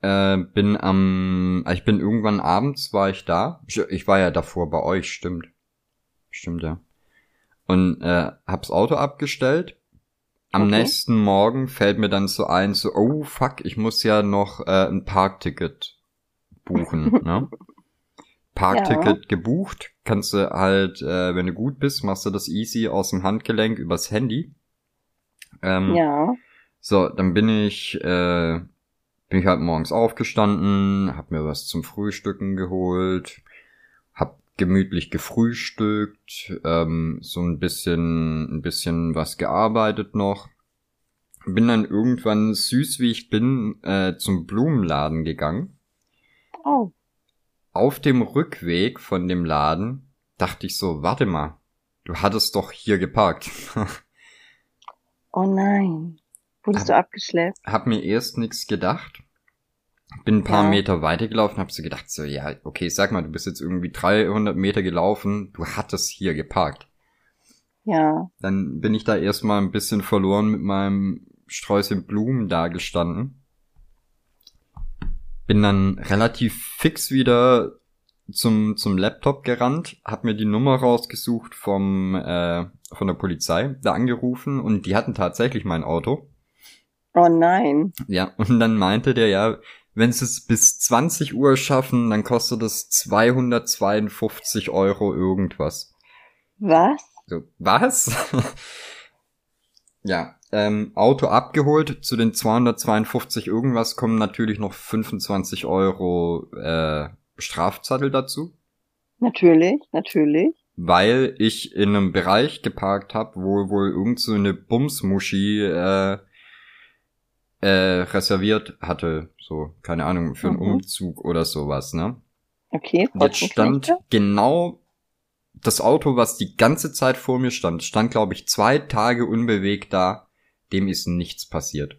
äh, bin am, ich bin irgendwann abends war ich da. Ich, ich war ja davor bei euch, stimmt. Stimmt, ja. Und äh, hab's Auto abgestellt. Am okay. nächsten Morgen fällt mir dann so ein, so, oh fuck, ich muss ja noch äh, ein Parkticket buchen. [laughs] ne? Parkticket ja. gebucht, kannst du halt, äh, wenn du gut bist, machst du das easy aus dem Handgelenk übers Handy. Ähm, ja. So, dann bin ich äh, bin ich halt morgens aufgestanden, hab mir was zum Frühstücken geholt, hab gemütlich gefrühstückt, ähm, so ein bisschen, ein bisschen was gearbeitet noch. Bin dann irgendwann süß wie ich bin äh, zum Blumenladen gegangen. Oh. Auf dem Rückweg von dem Laden dachte ich so, warte mal, du hattest doch hier geparkt. [laughs] Oh nein. Wurdest Hab- du abgeschleppt? hab mir erst nichts gedacht. Bin ein paar Ja. Meter weitergelaufen, hab so gedacht, so, ja, okay, sag mal, du bist jetzt irgendwie 300 Meter gelaufen, du hattest hier geparkt. Ja. Dann bin ich da erstmal ein bisschen verloren mit meinem Sträußchen Blumen da gestanden. Bin dann relativ fix wieder zum, zum Laptop gerannt, hab mir die Nummer rausgesucht vom, äh, von der Polizei, da angerufen und die hatten tatsächlich mein Auto. Oh nein. Ja, und dann meinte der ja, wenn sie es bis 20 Uhr schaffen, dann kostet es 252 Euro irgendwas. Was? So, was? [laughs] ja, ähm, Auto abgeholt, zu den 252 irgendwas kommen natürlich noch 25 Euro äh, Strafzettel dazu, Natürlich, natürlich. Weil ich in einem Bereich geparkt habe, wo wohl irgend so eine Bumsmuschi äh, äh, reserviert hatte, so, keine Ahnung, für einen Mhm. Umzug oder sowas, ne? Okay, Jetzt stand genau das Auto, was die ganze Zeit vor mir stand, stand, glaube ich, zwei Tage unbewegt da. Dem ist nichts passiert.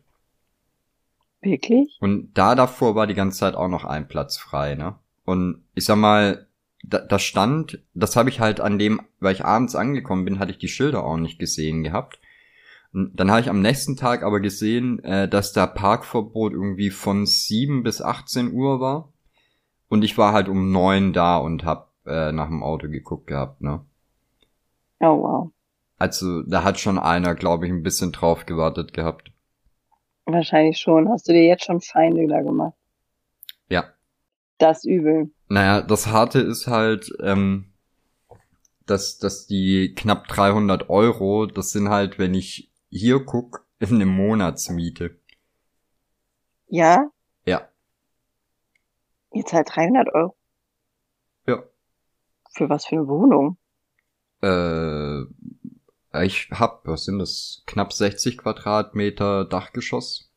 Wirklich? Und da davor war die ganze Zeit auch noch ein Platz frei, ne? Und ich sag mal, da, da stand, das habe ich halt an dem, weil ich abends angekommen bin, hatte ich die Schilder auch nicht gesehen gehabt. Dann habe ich am nächsten Tag aber gesehen, äh, dass da Parkverbot irgendwie von 7 bis 18 Uhr war. Und ich war halt um 9 da und hab äh, nach dem Auto geguckt gehabt, ne? Oh wow. Also da hat schon einer, glaube ich, ein bisschen drauf gewartet gehabt. Wahrscheinlich schon. Hast du dir jetzt schon Feinde da gemacht? Das übel. Naja, das Harte ist halt, ähm, dass, dass die knapp 300 Euro, das sind halt, wenn ich hier guck, [laughs] eine Monatsmiete. Ja? Ja. Jetzt halt 300 Euro. Ja. Für was für eine Wohnung? Äh, ich hab, was sind das, knapp 60 Quadratmeter Dachgeschoss.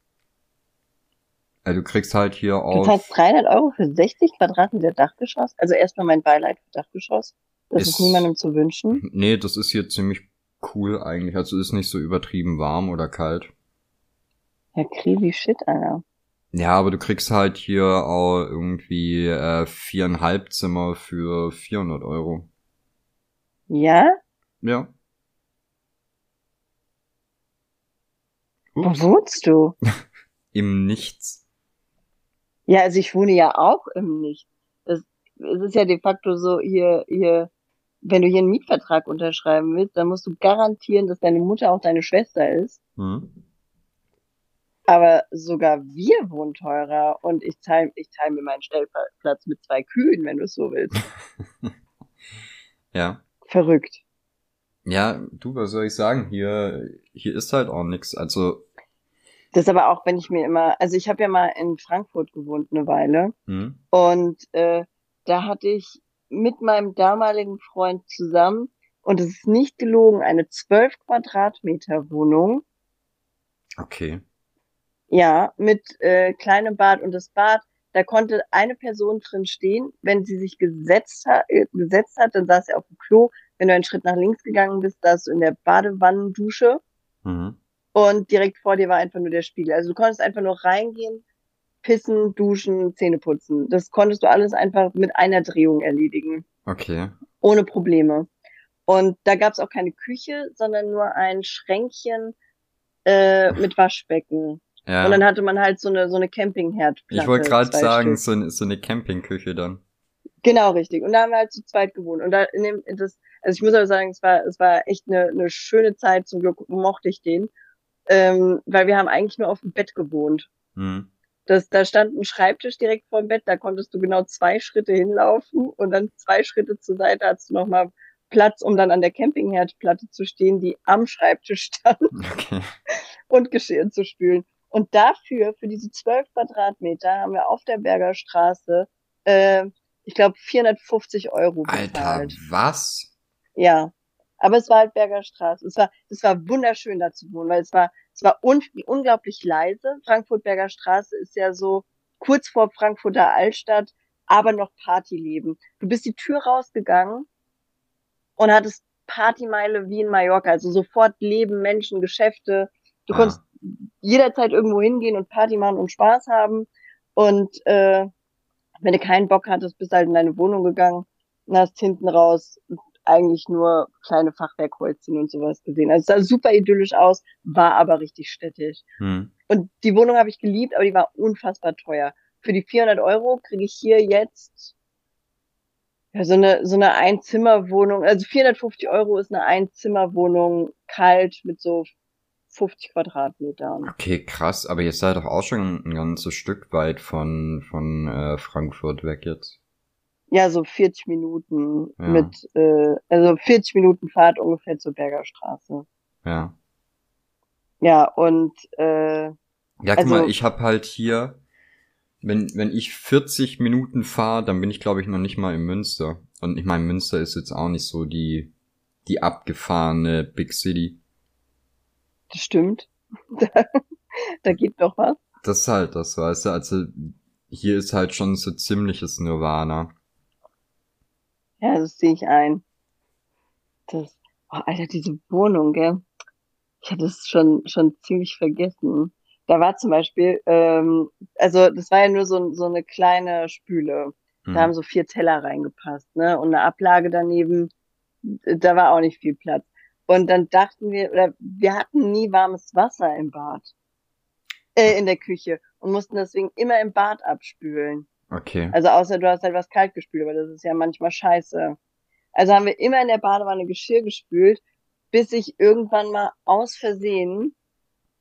Äh, du kriegst halt hier Du auf... zahlst 300 Euro für 60 Quadratmeter Dachgeschoss? Also erstmal mein Beileid für Dachgeschoss. Das ist, Ist- niemandem zu wünschen. [laughs] Nee, das ist hier ziemlich cool eigentlich. Also ist nicht so übertrieben warm oder kalt. Ja, crazy shit, Alter. Ja, aber du kriegst halt hier auch irgendwie äh, viereinhalb Zimmer für 400 Euro. Ja? Ja. Wo Ups. wohnst du? [laughs] Im Nichts. Ja, also ich wohne ja auch im Nicht. Das, es ist ja de facto so, hier, hier, wenn du hier einen Mietvertrag unterschreiben willst, dann musst du garantieren, dass deine Mutter auch deine Schwester ist. Hm? Aber sogar wir wohnen teurer und ich teile ich teil mir meinen Stellplatz mit zwei Kühen, wenn du es so willst. [laughs] Ja. Verrückt. Ja, du, was soll ich sagen? Hier, hier ist halt auch nix. Also, Das ist aber auch, wenn ich mir immer, also ich habe ja mal in Frankfurt gewohnt eine Weile hm? und äh, da hatte ich mit meinem damaligen Freund zusammen und es ist nicht gelogen, eine 12 Quadratmeter Wohnung, Okay. ja, mit äh, kleinem Bad und das Bad, da konnte eine Person drin stehen, wenn sie sich gesetzt hat, äh, gesetzt hat, dann saß sie auf dem Klo, wenn du einen Schritt nach links gegangen bist, saß du in der Badewannendusche Mhm. Und direkt vor dir war einfach nur der Spiegel. Also du konntest einfach nur reingehen, pissen, duschen, Zähne putzen. Das konntest du alles einfach mit einer Drehung erledigen, Okay. ohne Probleme. Und da gab es auch keine Küche, sondern nur ein Schränkchen äh, [laughs] mit Waschbecken. Ja. Und dann hatte man halt so eine so eine Campingherdplatte. ich wollte gerade sagen, so, eine- so eine Campingküche dann. Genau, richtig. Und da haben wir halt zu zweit gewohnt. Und da in dem, das, also ich muss aber sagen, es war, es war echt eine, eine schöne Zeit. Zum Glück mochte ich den. Ähm, weil wir haben eigentlich nur auf dem Bett gewohnt. Hm. Das, da stand ein Schreibtisch direkt vor dem Bett, da konntest du genau zwei Schritte hinlaufen und dann zwei Schritte zur Seite hattest du nochmal Platz, um dann an der Campingherdplatte zu stehen, die am Schreibtisch stand [laughs] Okay. und Geschirr zu spülen. Und dafür, für diese zwölf Quadratmeter, haben wir auf der Berger Straße, äh, ich glaube, 450 Euro Alter, bezahlt. was? Ja. Aber es war halt Berger Straße. Es war, es war wunderschön da zu wohnen, weil es war, es war un unglaublich leise. Frankfurt-Berger Straße ist ja so kurz vor Frankfurter Altstadt, aber noch Partyleben. Du bist die Tür rausgegangen und hattest Partymeile wie in Mallorca. Also sofort Leben, Menschen, Geschäfte. Du Ah. konntest jederzeit irgendwo hingehen und Party machen und Spaß haben. Und äh, wenn du keinen Bock hattest, bist du halt in deine Wohnung gegangen und hast hinten raus eigentlich nur kleine Fachwerkhäuschen und sowas gesehen. Also es sah super idyllisch aus, war aber richtig städtisch. Hm. Und die Wohnung habe ich geliebt, aber die war unfassbar teuer. Für die 400 Euro kriege ich hier jetzt ja, so eine so eine Einzimmerwohnung. Also 450 Euro ist eine Einzimmerwohnung, kalt mit so 50 Quadratmetern. Okay, krass, aber ihr seid doch auch schon ein ganzes Stück weit von, von äh, Frankfurt weg jetzt. Ja, so 40 Minuten Ja. mit, äh, also 40 Minuten Fahrt ungefähr zur Bergerstraße. Ja. Ja, und äh, Ja, guck Also- mal, ich hab halt hier, wenn, wenn ich 40 Minuten fahre, dann bin ich glaube ich noch nicht mal in Münster. Und ich meine, Münster ist jetzt auch nicht so die, die abgefahrene Big City. das stimmt. [laughs] da, da geht doch was. Das ist halt das, weißt du, also hier ist halt schon so ziemliches Nirvana. Ja, das sehe ich ein. Das, oh, Alter, diese Wohnung, gell? Ich hatte es schon, schon ziemlich vergessen. Da war zum Beispiel, ähm, also das war ja nur so, so eine kleine Spüle. Hm. Da haben so vier Teller reingepasst, ne? Und eine Ablage daneben, da war auch nicht viel Platz. Und dann dachten wir, oder wir hatten nie warmes Wasser im Bad, äh, in der Küche und mussten deswegen immer im Bad abspülen. Okay. Also außer du hast halt was kalt gespült, aber das ist ja manchmal scheiße. Also haben wir immer in der Badewanne Geschirr gespült, bis ich irgendwann mal aus Versehen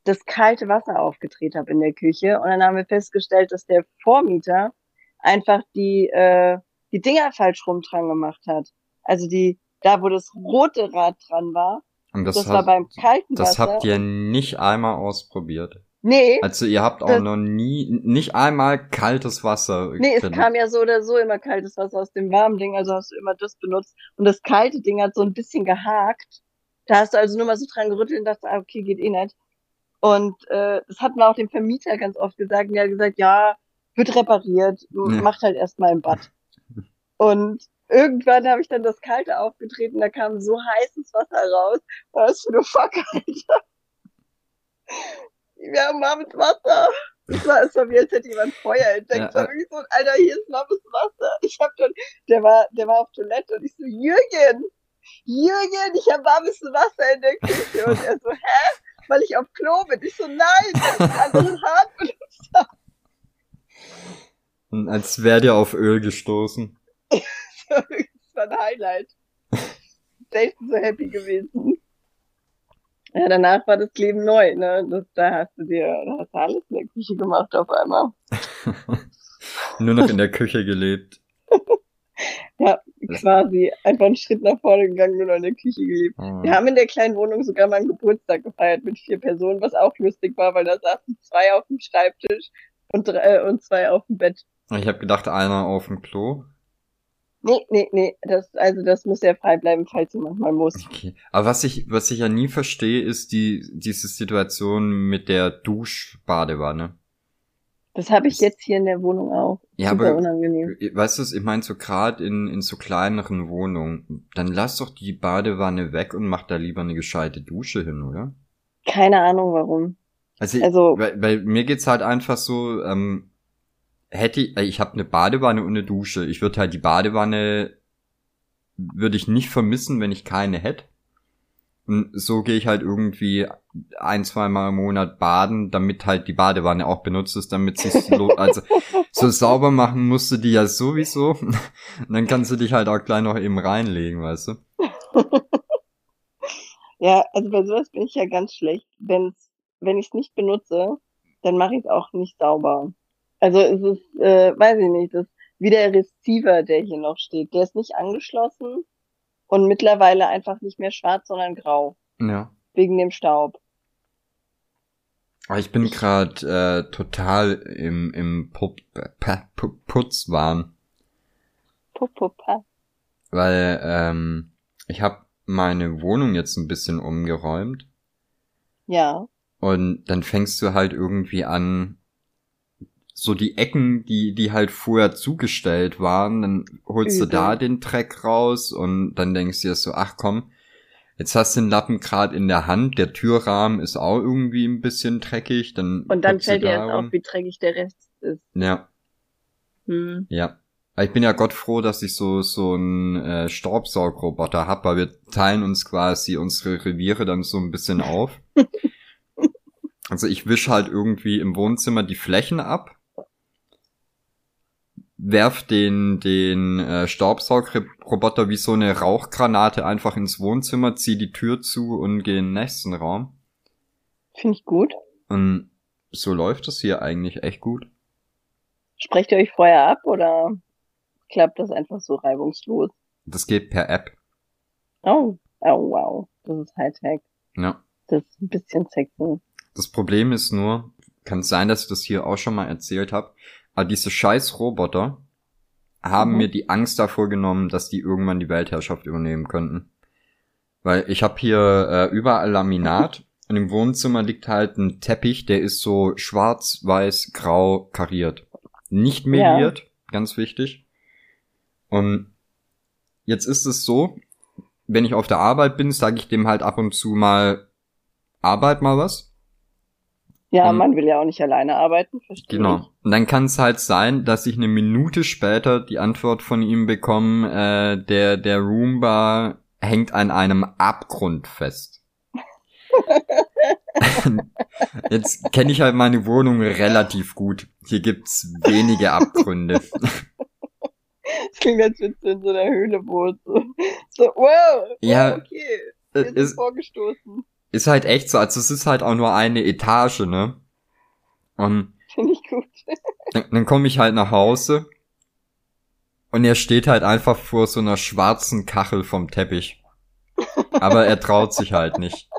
das kalte Wasser aufgedreht habe in der Küche. Und dann haben wir festgestellt, dass der Vormieter einfach die, äh, die Dinger falsch rum dran gemacht hat. Also die, da wo das rote Rad dran war, Und das, das, war hat, beim kalten das Wasser. habt ihr nicht einmal ausprobiert. Nee, Also ihr habt auch noch nie, nicht einmal kaltes Wasser. Nee, es kam ja so oder so immer kaltes Wasser aus dem warmen Ding, also hast du immer das benutzt. Und das kalte Ding hat so ein bisschen gehakt. Da hast du also nur mal so dran gerüttelt und dachte, ah, okay, geht eh nicht. Und äh, das hatten wir auch dem Vermieter ganz oft gesagt. Und der hat gesagt, ja, wird repariert, Ja. macht halt erstmal im Bad. Und irgendwann habe ich dann das Kalte aufgetreten, da kam so heißes Wasser raus. Was für eine Fuck, Alter. Wir haben warmes Wasser. Es war, es war wie, als hätte jemand Feuer entdeckt. Ja, war wirklich so, Alter, hier ist warmes Wasser. Ich hab dann, der war, der war auf Toilette und ich so, Jürgen, Jürgen, ich habe warmes Wasser in der Küche. Und er so, hä? Weil ich auf Klo bin. Ich so, nein, weil ich ein anderes Hart benutzt habe. Und Als wärt ihr auf Öl gestoßen. [laughs] Das war ein Highlight. Selten so happy gewesen. Ja, danach war das Leben neu, ne? Das, da hast du dir, da hast du alles in der Küche gemacht auf einmal. [laughs] Nur noch in der Küche gelebt. [laughs] Ja, quasi einfach einen Schritt nach vorne gegangen, nur noch in der Küche gelebt. Oh. Wir haben in der kleinen Wohnung sogar mal einen Geburtstag gefeiert mit vier Personen, was auch lustig war, weil da saßen zwei auf dem Schreibtisch und, drei, äh, und zwei auf dem Bett. Ich habe gedacht, einer auf dem Klo. Nee, nee, nee, das, also das muss ja frei bleiben, falls jemand mal muss. Okay. Aber was ich, was ich ja nie verstehe, ist die, diese Situation mit der Duschbadewanne. Das habe ich jetzt hier in der Wohnung auch. Ja, Super aber unangenehm. weißt du, ich meine so gerade in, in so kleineren Wohnungen, dann lass doch die Badewanne weg und mach da lieber eine gescheite Dusche hin, oder? Keine Ahnung warum. Also, Also- weil, weil mir geht's halt einfach so, ähm, hätte ich, äh, ich habe eine Badewanne und eine Dusche. Ich würde halt die Badewanne würde ich nicht vermissen, wenn ich keine hätte. Und so gehe ich halt irgendwie ein, zwei Mal im Monat baden, damit halt die Badewanne auch benutzt ist, damit sie also [laughs] so sauber machen musst du die ja sowieso. [laughs] Und dann kannst du dich halt auch gleich noch eben reinlegen, weißt du? [laughs] Ja, also bei sowas bin ich ja ganz schlecht. Wenn's, wenn ich es nicht benutze, dann mache ich es auch nicht sauber. Also es ist, äh, weiß ich nicht, das wie der Receiver, der hier noch steht. Der ist nicht angeschlossen und mittlerweile einfach nicht mehr schwarz, sondern grau. Ja. Wegen dem Staub. Ich bin gerade äh, total im, im Pu Pu Pu Putzwahn, Pup, pup, pa. weil ähm, ich habe meine Wohnung jetzt ein bisschen umgeräumt Ja. und dann fängst du halt irgendwie an, so die Ecken, die die halt vorher zugestellt waren, dann holst du Übel. da den Dreck raus und dann denkst du dir so, ach komm, Jetzt hast du den Lappen gerade in der Hand, der Türrahmen ist auch irgendwie ein bisschen dreckig, dann Und dann du fällt dir erst darum. auf, wie dreckig der Rest ist. Ja, Hm. ja. Ich bin ja Gott froh, dass ich so so einen äh, Staubsaugroboter hab, weil wir teilen uns quasi unsere Reviere dann so ein bisschen [laughs] auf. also ich wisch halt irgendwie im Wohnzimmer die Flächen ab, werf den den äh, Staubsaugroboter wie so eine Rauchgranate einfach ins Wohnzimmer, zieh die Tür zu und geh in den nächsten Raum. Finde ich gut. Und so läuft es hier eigentlich echt gut. Sprecht ihr euch vorher ab oder klappt das einfach so reibungslos? Das geht per App. Oh, oh wow. Das ist Hightech. Ja. Das ist ein bisschen sexy. Das Problem ist nur, kann sein, dass ich das hier auch schon mal erzählt habe, aber diese scheiß Roboter haben Mhm. mir die Angst davor genommen, dass die irgendwann die Weltherrschaft übernehmen könnten. Weil ich habe hier äh, überall Laminat [laughs] und im Wohnzimmer liegt halt ein Teppich, der ist so schwarz, weiß, grau kariert. Nicht Ja. meliert, ganz wichtig. Und jetzt ist es so, wenn ich auf der Arbeit bin, sage ich dem halt ab und zu mal, Arbeit mal was. Ja, Mhm. man will ja auch nicht alleine arbeiten, verstehe Genau. Und dann kann es halt sein, dass ich eine Minute später die Antwort von ihm bekomme, äh, der, der Roomba hängt an einem Abgrund fest. [laughs] Jetzt kenne ich halt meine Wohnung relativ gut. Hier gibt's wenige Abgründe. ich. Das klingt, als würdest du in so einer Höhle wohnen. So, so wow, Ja, wow, okay, wir sind ist, vorgestoßen. Ist halt echt so. Also es ist halt auch nur eine Etage, ne? Und Finde ich gut. [laughs] dann, dann komme ich halt nach Hause und er steht halt einfach vor so einer schwarzen Kachel vom Teppich. Aber er traut sich halt nicht.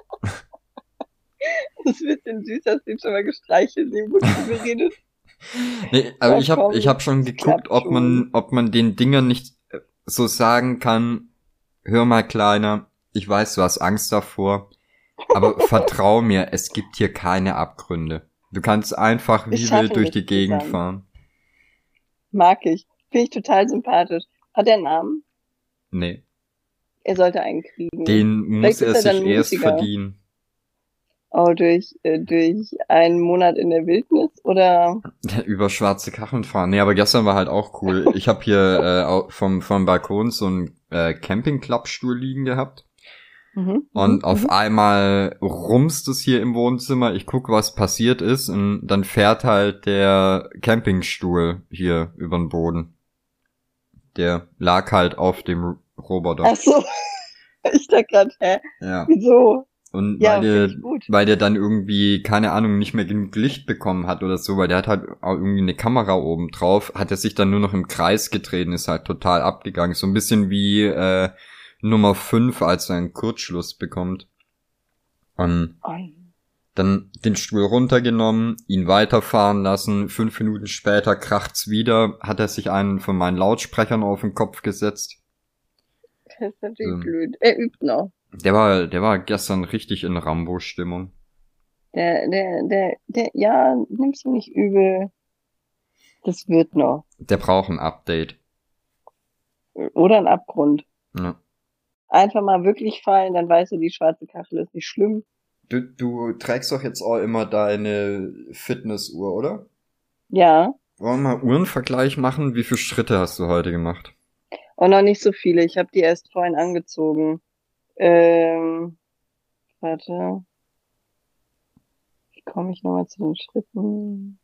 Das ist ein bisschen süß, hast du ihn schon mal gestreichelt, gut geredet. Nee, aber Ja, ich habe ich hab schon geguckt, ob man, ob man den Dingern nicht äh, so sagen kann, hör mal Kleiner, ich weiß, du hast Angst davor, aber vertrau mir, es gibt hier keine Abgründe. Du kannst einfach wie wild durch die Gegend zusammen. fahren. Mag ich. Finde ich total sympathisch. Hat er einen Namen? Nee, Er sollte einen kriegen. den muss er er sich erst mutiger. verdienen. Oh, durch, äh, durch einen Monat in der Wildnis oder? [laughs] Über schwarze Kacheln fahren. Nee, aber gestern war halt auch cool. Ich habe hier äh, vom, vom Balkon so einen äh, Campingklappstuhl liegen gehabt. Mhm. Und auf mhm. einmal rumst es hier im Wohnzimmer. Ich guck, was passiert ist. Und dann fährt halt der Campingstuhl hier über den Boden. Der lag halt auf dem Roboter. Ach so. [laughs] Ich dachte gerade, hä? Ja. Wieso? Und Ja, weil der, weil der dann irgendwie, keine Ahnung, nicht mehr genug Licht bekommen hat oder so, weil der hat halt auch irgendwie eine Kamera oben drauf, hat er sich dann nur noch im Kreis getreten, ist halt total abgegangen. So ein bisschen wie äh, Nummer 5, als er einen Kurzschluss bekommt. Und dann den Stuhl runtergenommen, ihn weiterfahren lassen, fünf Minuten später kracht's wieder, hat er sich einen von meinen Lautsprechern auf den Kopf gesetzt. das ist natürlich Ähm. blöd. Er übt noch. Der war, der war gestern richtig in Rambo-Stimmung. Der, der, der, der, ja, nimm's mir nicht übel. Das wird noch. Der braucht ein Update. Oder ein Abgrund. Ja. Einfach mal wirklich fallen, dann weißt du, die schwarze Kachel ist nicht schlimm. Du, du trägst doch jetzt auch immer deine Fitnessuhr, oder? Ja. Wollen wir mal Uhrenvergleich machen? Wie viele Schritte hast du heute gemacht? Und noch nicht so viele. Ich habe die erst vorhin angezogen. Ähm, warte. Wie komme ich nochmal zu den Schritten?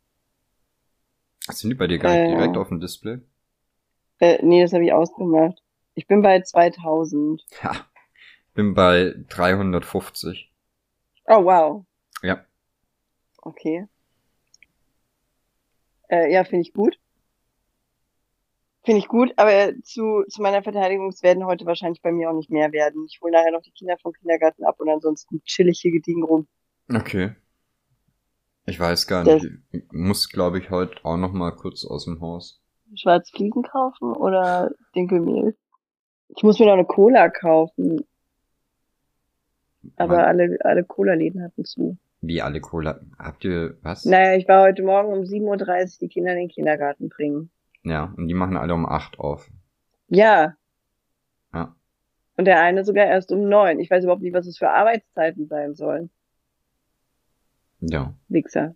Sind die bei dir gar nicht Äh. direkt auf dem Display? Äh, nee, das habe ich ausgemacht. Ich bin bei 2000. Ja. Bin bei 350. Oh, wow. Ja. Okay. Äh, ja, finde ich gut. Finde ich gut, aber zu, zu meiner Verteidigung, es werden heute wahrscheinlich bei mir auch nicht mehr werden. Ich hole nachher noch die Kinder vom Kindergarten ab und ansonsten chill ich hier gediegen rum. Okay. Ich weiß gar Das- nicht. Ich muss, glaube ich, heute auch noch mal kurz aus dem Haus. Schwarz Fliesen kaufen oder Dinkelmehl? Ich muss mir noch eine Cola kaufen, aber Mann, alle, alle Cola-Läden hatten zu. Wie alle Cola. Habt ihr was? Naja, ich war heute Morgen um 7.30 Uhr die Kinder in den Kindergarten bringen. Ja, und die machen alle um 8 auf. Ja. Ja. Und der eine sogar erst um neun. Ich weiß überhaupt nicht, was es für Arbeitszeiten sein sollen. Ja. Wichser.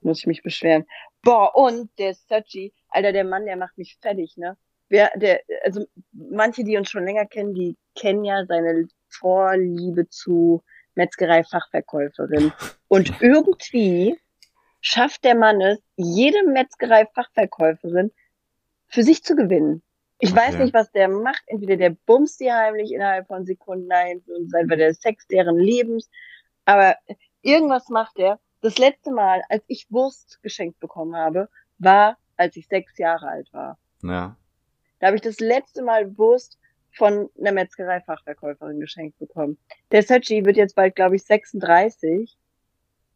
Muss ich mich beschweren. Boah, und der Sachi, Alter, der Mann, der macht mich fertig, ne? Wer, der, also manche, die uns schon länger kennen, die kennen ja seine Vorliebe zu Metzgerei-Fachverkäuferin. [laughs] Und irgendwie schafft der Mann es, jede Metzgerei-Fachverkäuferin für sich zu gewinnen. Ich Okay. weiß nicht, was der macht. Entweder der bumst die heimlich innerhalb von Sekunden ein und sei der Sex deren Lebens. Aber irgendwas macht er. Das letzte Mal, als ich Wurst geschenkt bekommen habe, war, als ich sechs Jahre alt war. Ja. Da habe ich das letzte Mal Wurst von einer Metzgerei-Fachverkäuferin geschenkt bekommen. Der Sachi wird jetzt bald, glaube ich, 36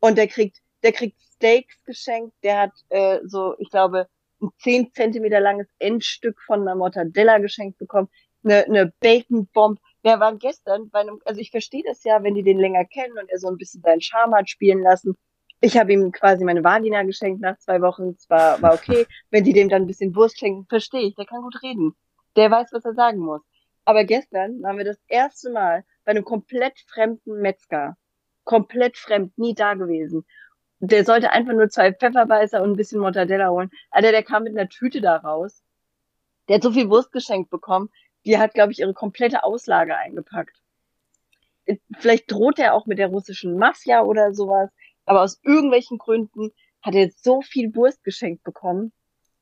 und der kriegt, der kriegt Steaks geschenkt. Der hat äh, so, ich glaube, ein 10 Zentimeter langes Endstück von einer Mortadella geschenkt bekommen, eine, eine Bacon Bomb. Der war gestern bei einem, also ich verstehe das ja, wenn die den länger kennen und er so ein bisschen seinen Charme hat spielen lassen. Ich habe ihm quasi meine Vagina geschenkt nach zwei Wochen. Es war, war okay. [laughs] Wenn die dem dann ein bisschen Wurst schenken, verstehe ich. Der kann gut reden. Der weiß, was er sagen muss. Aber gestern waren wir das erste Mal bei einem komplett fremden Metzger. Komplett fremd, nie da gewesen. Der sollte einfach nur zwei Pfefferbeißer und ein bisschen Mortadella holen. Alter, der kam mit einer Tüte da raus. Der hat so viel Wurst geschenkt bekommen. Die hat, glaube ich, ihre komplette Auslage eingepackt. Vielleicht droht er auch mit der russischen Mafia oder sowas. Aber aus irgendwelchen Gründen hat er so viel Wurst geschenkt bekommen.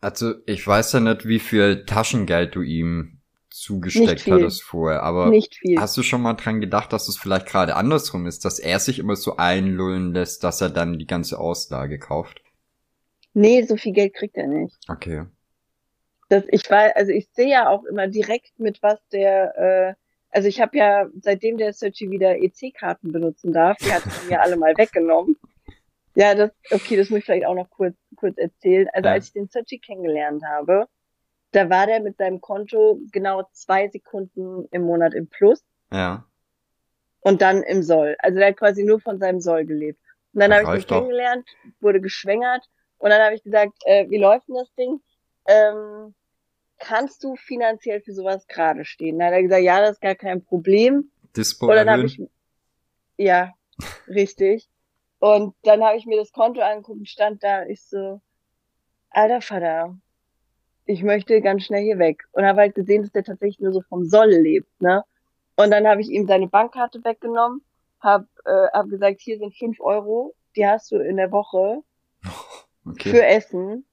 Also, ich weiß ja nicht, wie viel Taschengeld du ihm zugesteckt hattest vorher, aber Nicht viel. hast du schon mal dran gedacht, dass es vielleicht gerade andersrum ist, dass er sich immer so einlullen lässt, dass er dann die ganze Auslage kauft? Nee, so viel Geld kriegt er nicht. Okay. Das, ich war, also ich sehe ja auch immer direkt mit was der, äh, also ich habe ja, seitdem der Searchy wieder EC-Karten benutzen darf, die hat er mir alle mal [laughs] weggenommen. Ja, das, okay, das muss ich vielleicht auch noch kurz, kurz erzählen. Also Ja. als ich den Searchy kennengelernt habe, da war der mit seinem Konto genau zwei Sekunden im Monat im Plus Ja. und dann im Soll. Also der hat quasi nur von seinem Soll gelebt. Und dann habe ich ihn doch. kennengelernt, wurde geschwängert und dann habe ich gesagt, äh, wie läuft denn das Ding? Ähm, kannst du finanziell für sowas gerade stehen? Dann hat er gesagt, ja, das ist gar kein Problem. Dispo Und dann habe ich, ja, richtig. Und dann habe ich mir das Konto angeguckt und stand da, ich so, alter Vater, ich möchte ganz schnell hier weg. Und habe halt gesehen, dass der tatsächlich nur so vom Soll lebt, ne? Und dann habe ich ihm seine Bankkarte weggenommen, hab, äh, hab gesagt, hier sind fünf Euro, die hast du in der Woche [laughs] Okay. für Essen.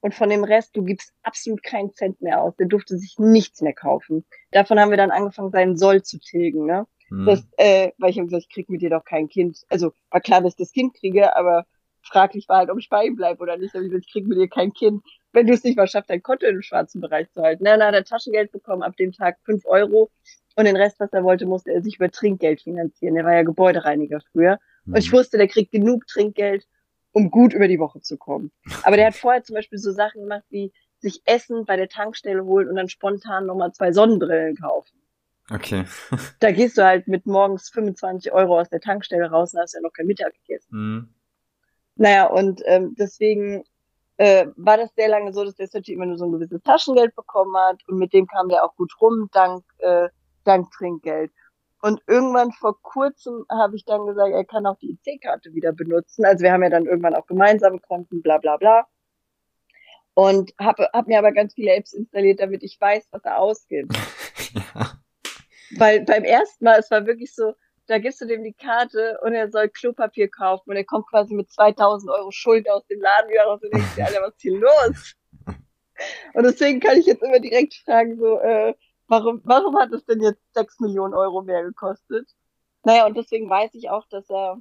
Und von dem Rest, du gibst absolut keinen Cent mehr aus. Der durfte sich nichts mehr kaufen. Davon haben wir dann angefangen, seinen Soll zu tilgen, ne? Hm. Das, äh, weil ich habe gesagt, ich krieg mit dir doch kein Kind. Also war klar, dass ich das Kind kriege, aber fraglich war halt, ob ich bei ihm bleibe oder nicht. Da hab ich gesagt, ich krieg mit dir kein Kind. Wenn du es nicht mal schaffst, dein Konto im schwarzen Bereich zu halten. Na, dann hat er Taschengeld bekommen, ab dem Tag fünf Euro. Und den Rest, was er wollte, musste er sich über Trinkgeld finanzieren. Der war ja Gebäudereiniger früher. Und ich Hm. wusste, der kriegt genug Trinkgeld, um gut über die Woche zu kommen. Aber der hat [laughs] vorher zum Beispiel so Sachen gemacht, wie sich Essen bei der Tankstelle holen und dann spontan nochmal zwei Sonnenbrillen kaufen. Okay. [laughs] Da gehst du halt mit morgens 25 Euro aus der Tankstelle raus und hast ja noch kein Mittag gegessen. Hm. Naja, und ähm, deswegen äh, war das sehr lange so, dass der Sergi immer nur so ein gewisses Taschengeld bekommen hat und mit dem kam der auch gut rum, dank, äh, dank Trinkgeld. Und irgendwann vor kurzem habe ich dann gesagt, er kann auch die IC-Karte wieder benutzen. Also wir haben ja dann irgendwann auch gemeinsame Konten, bla bla bla. Und habe hab mir aber ganz viele Apps installiert, damit ich weiß, was er ausgibt. [laughs] ja. Weil beim ersten Mal, es war wirklich so, da gibst du dem die Karte und er soll Klopapier kaufen und er kommt quasi mit 2000 Euro Schuld aus dem Laden wieder raus und denkst dir, Alter, was ist hier los? [laughs] Und deswegen kann ich jetzt immer direkt fragen, so, äh, warum, warum hat es denn jetzt 6 Millionen Euro mehr gekostet? Naja, und deswegen weiß ich auch, dass er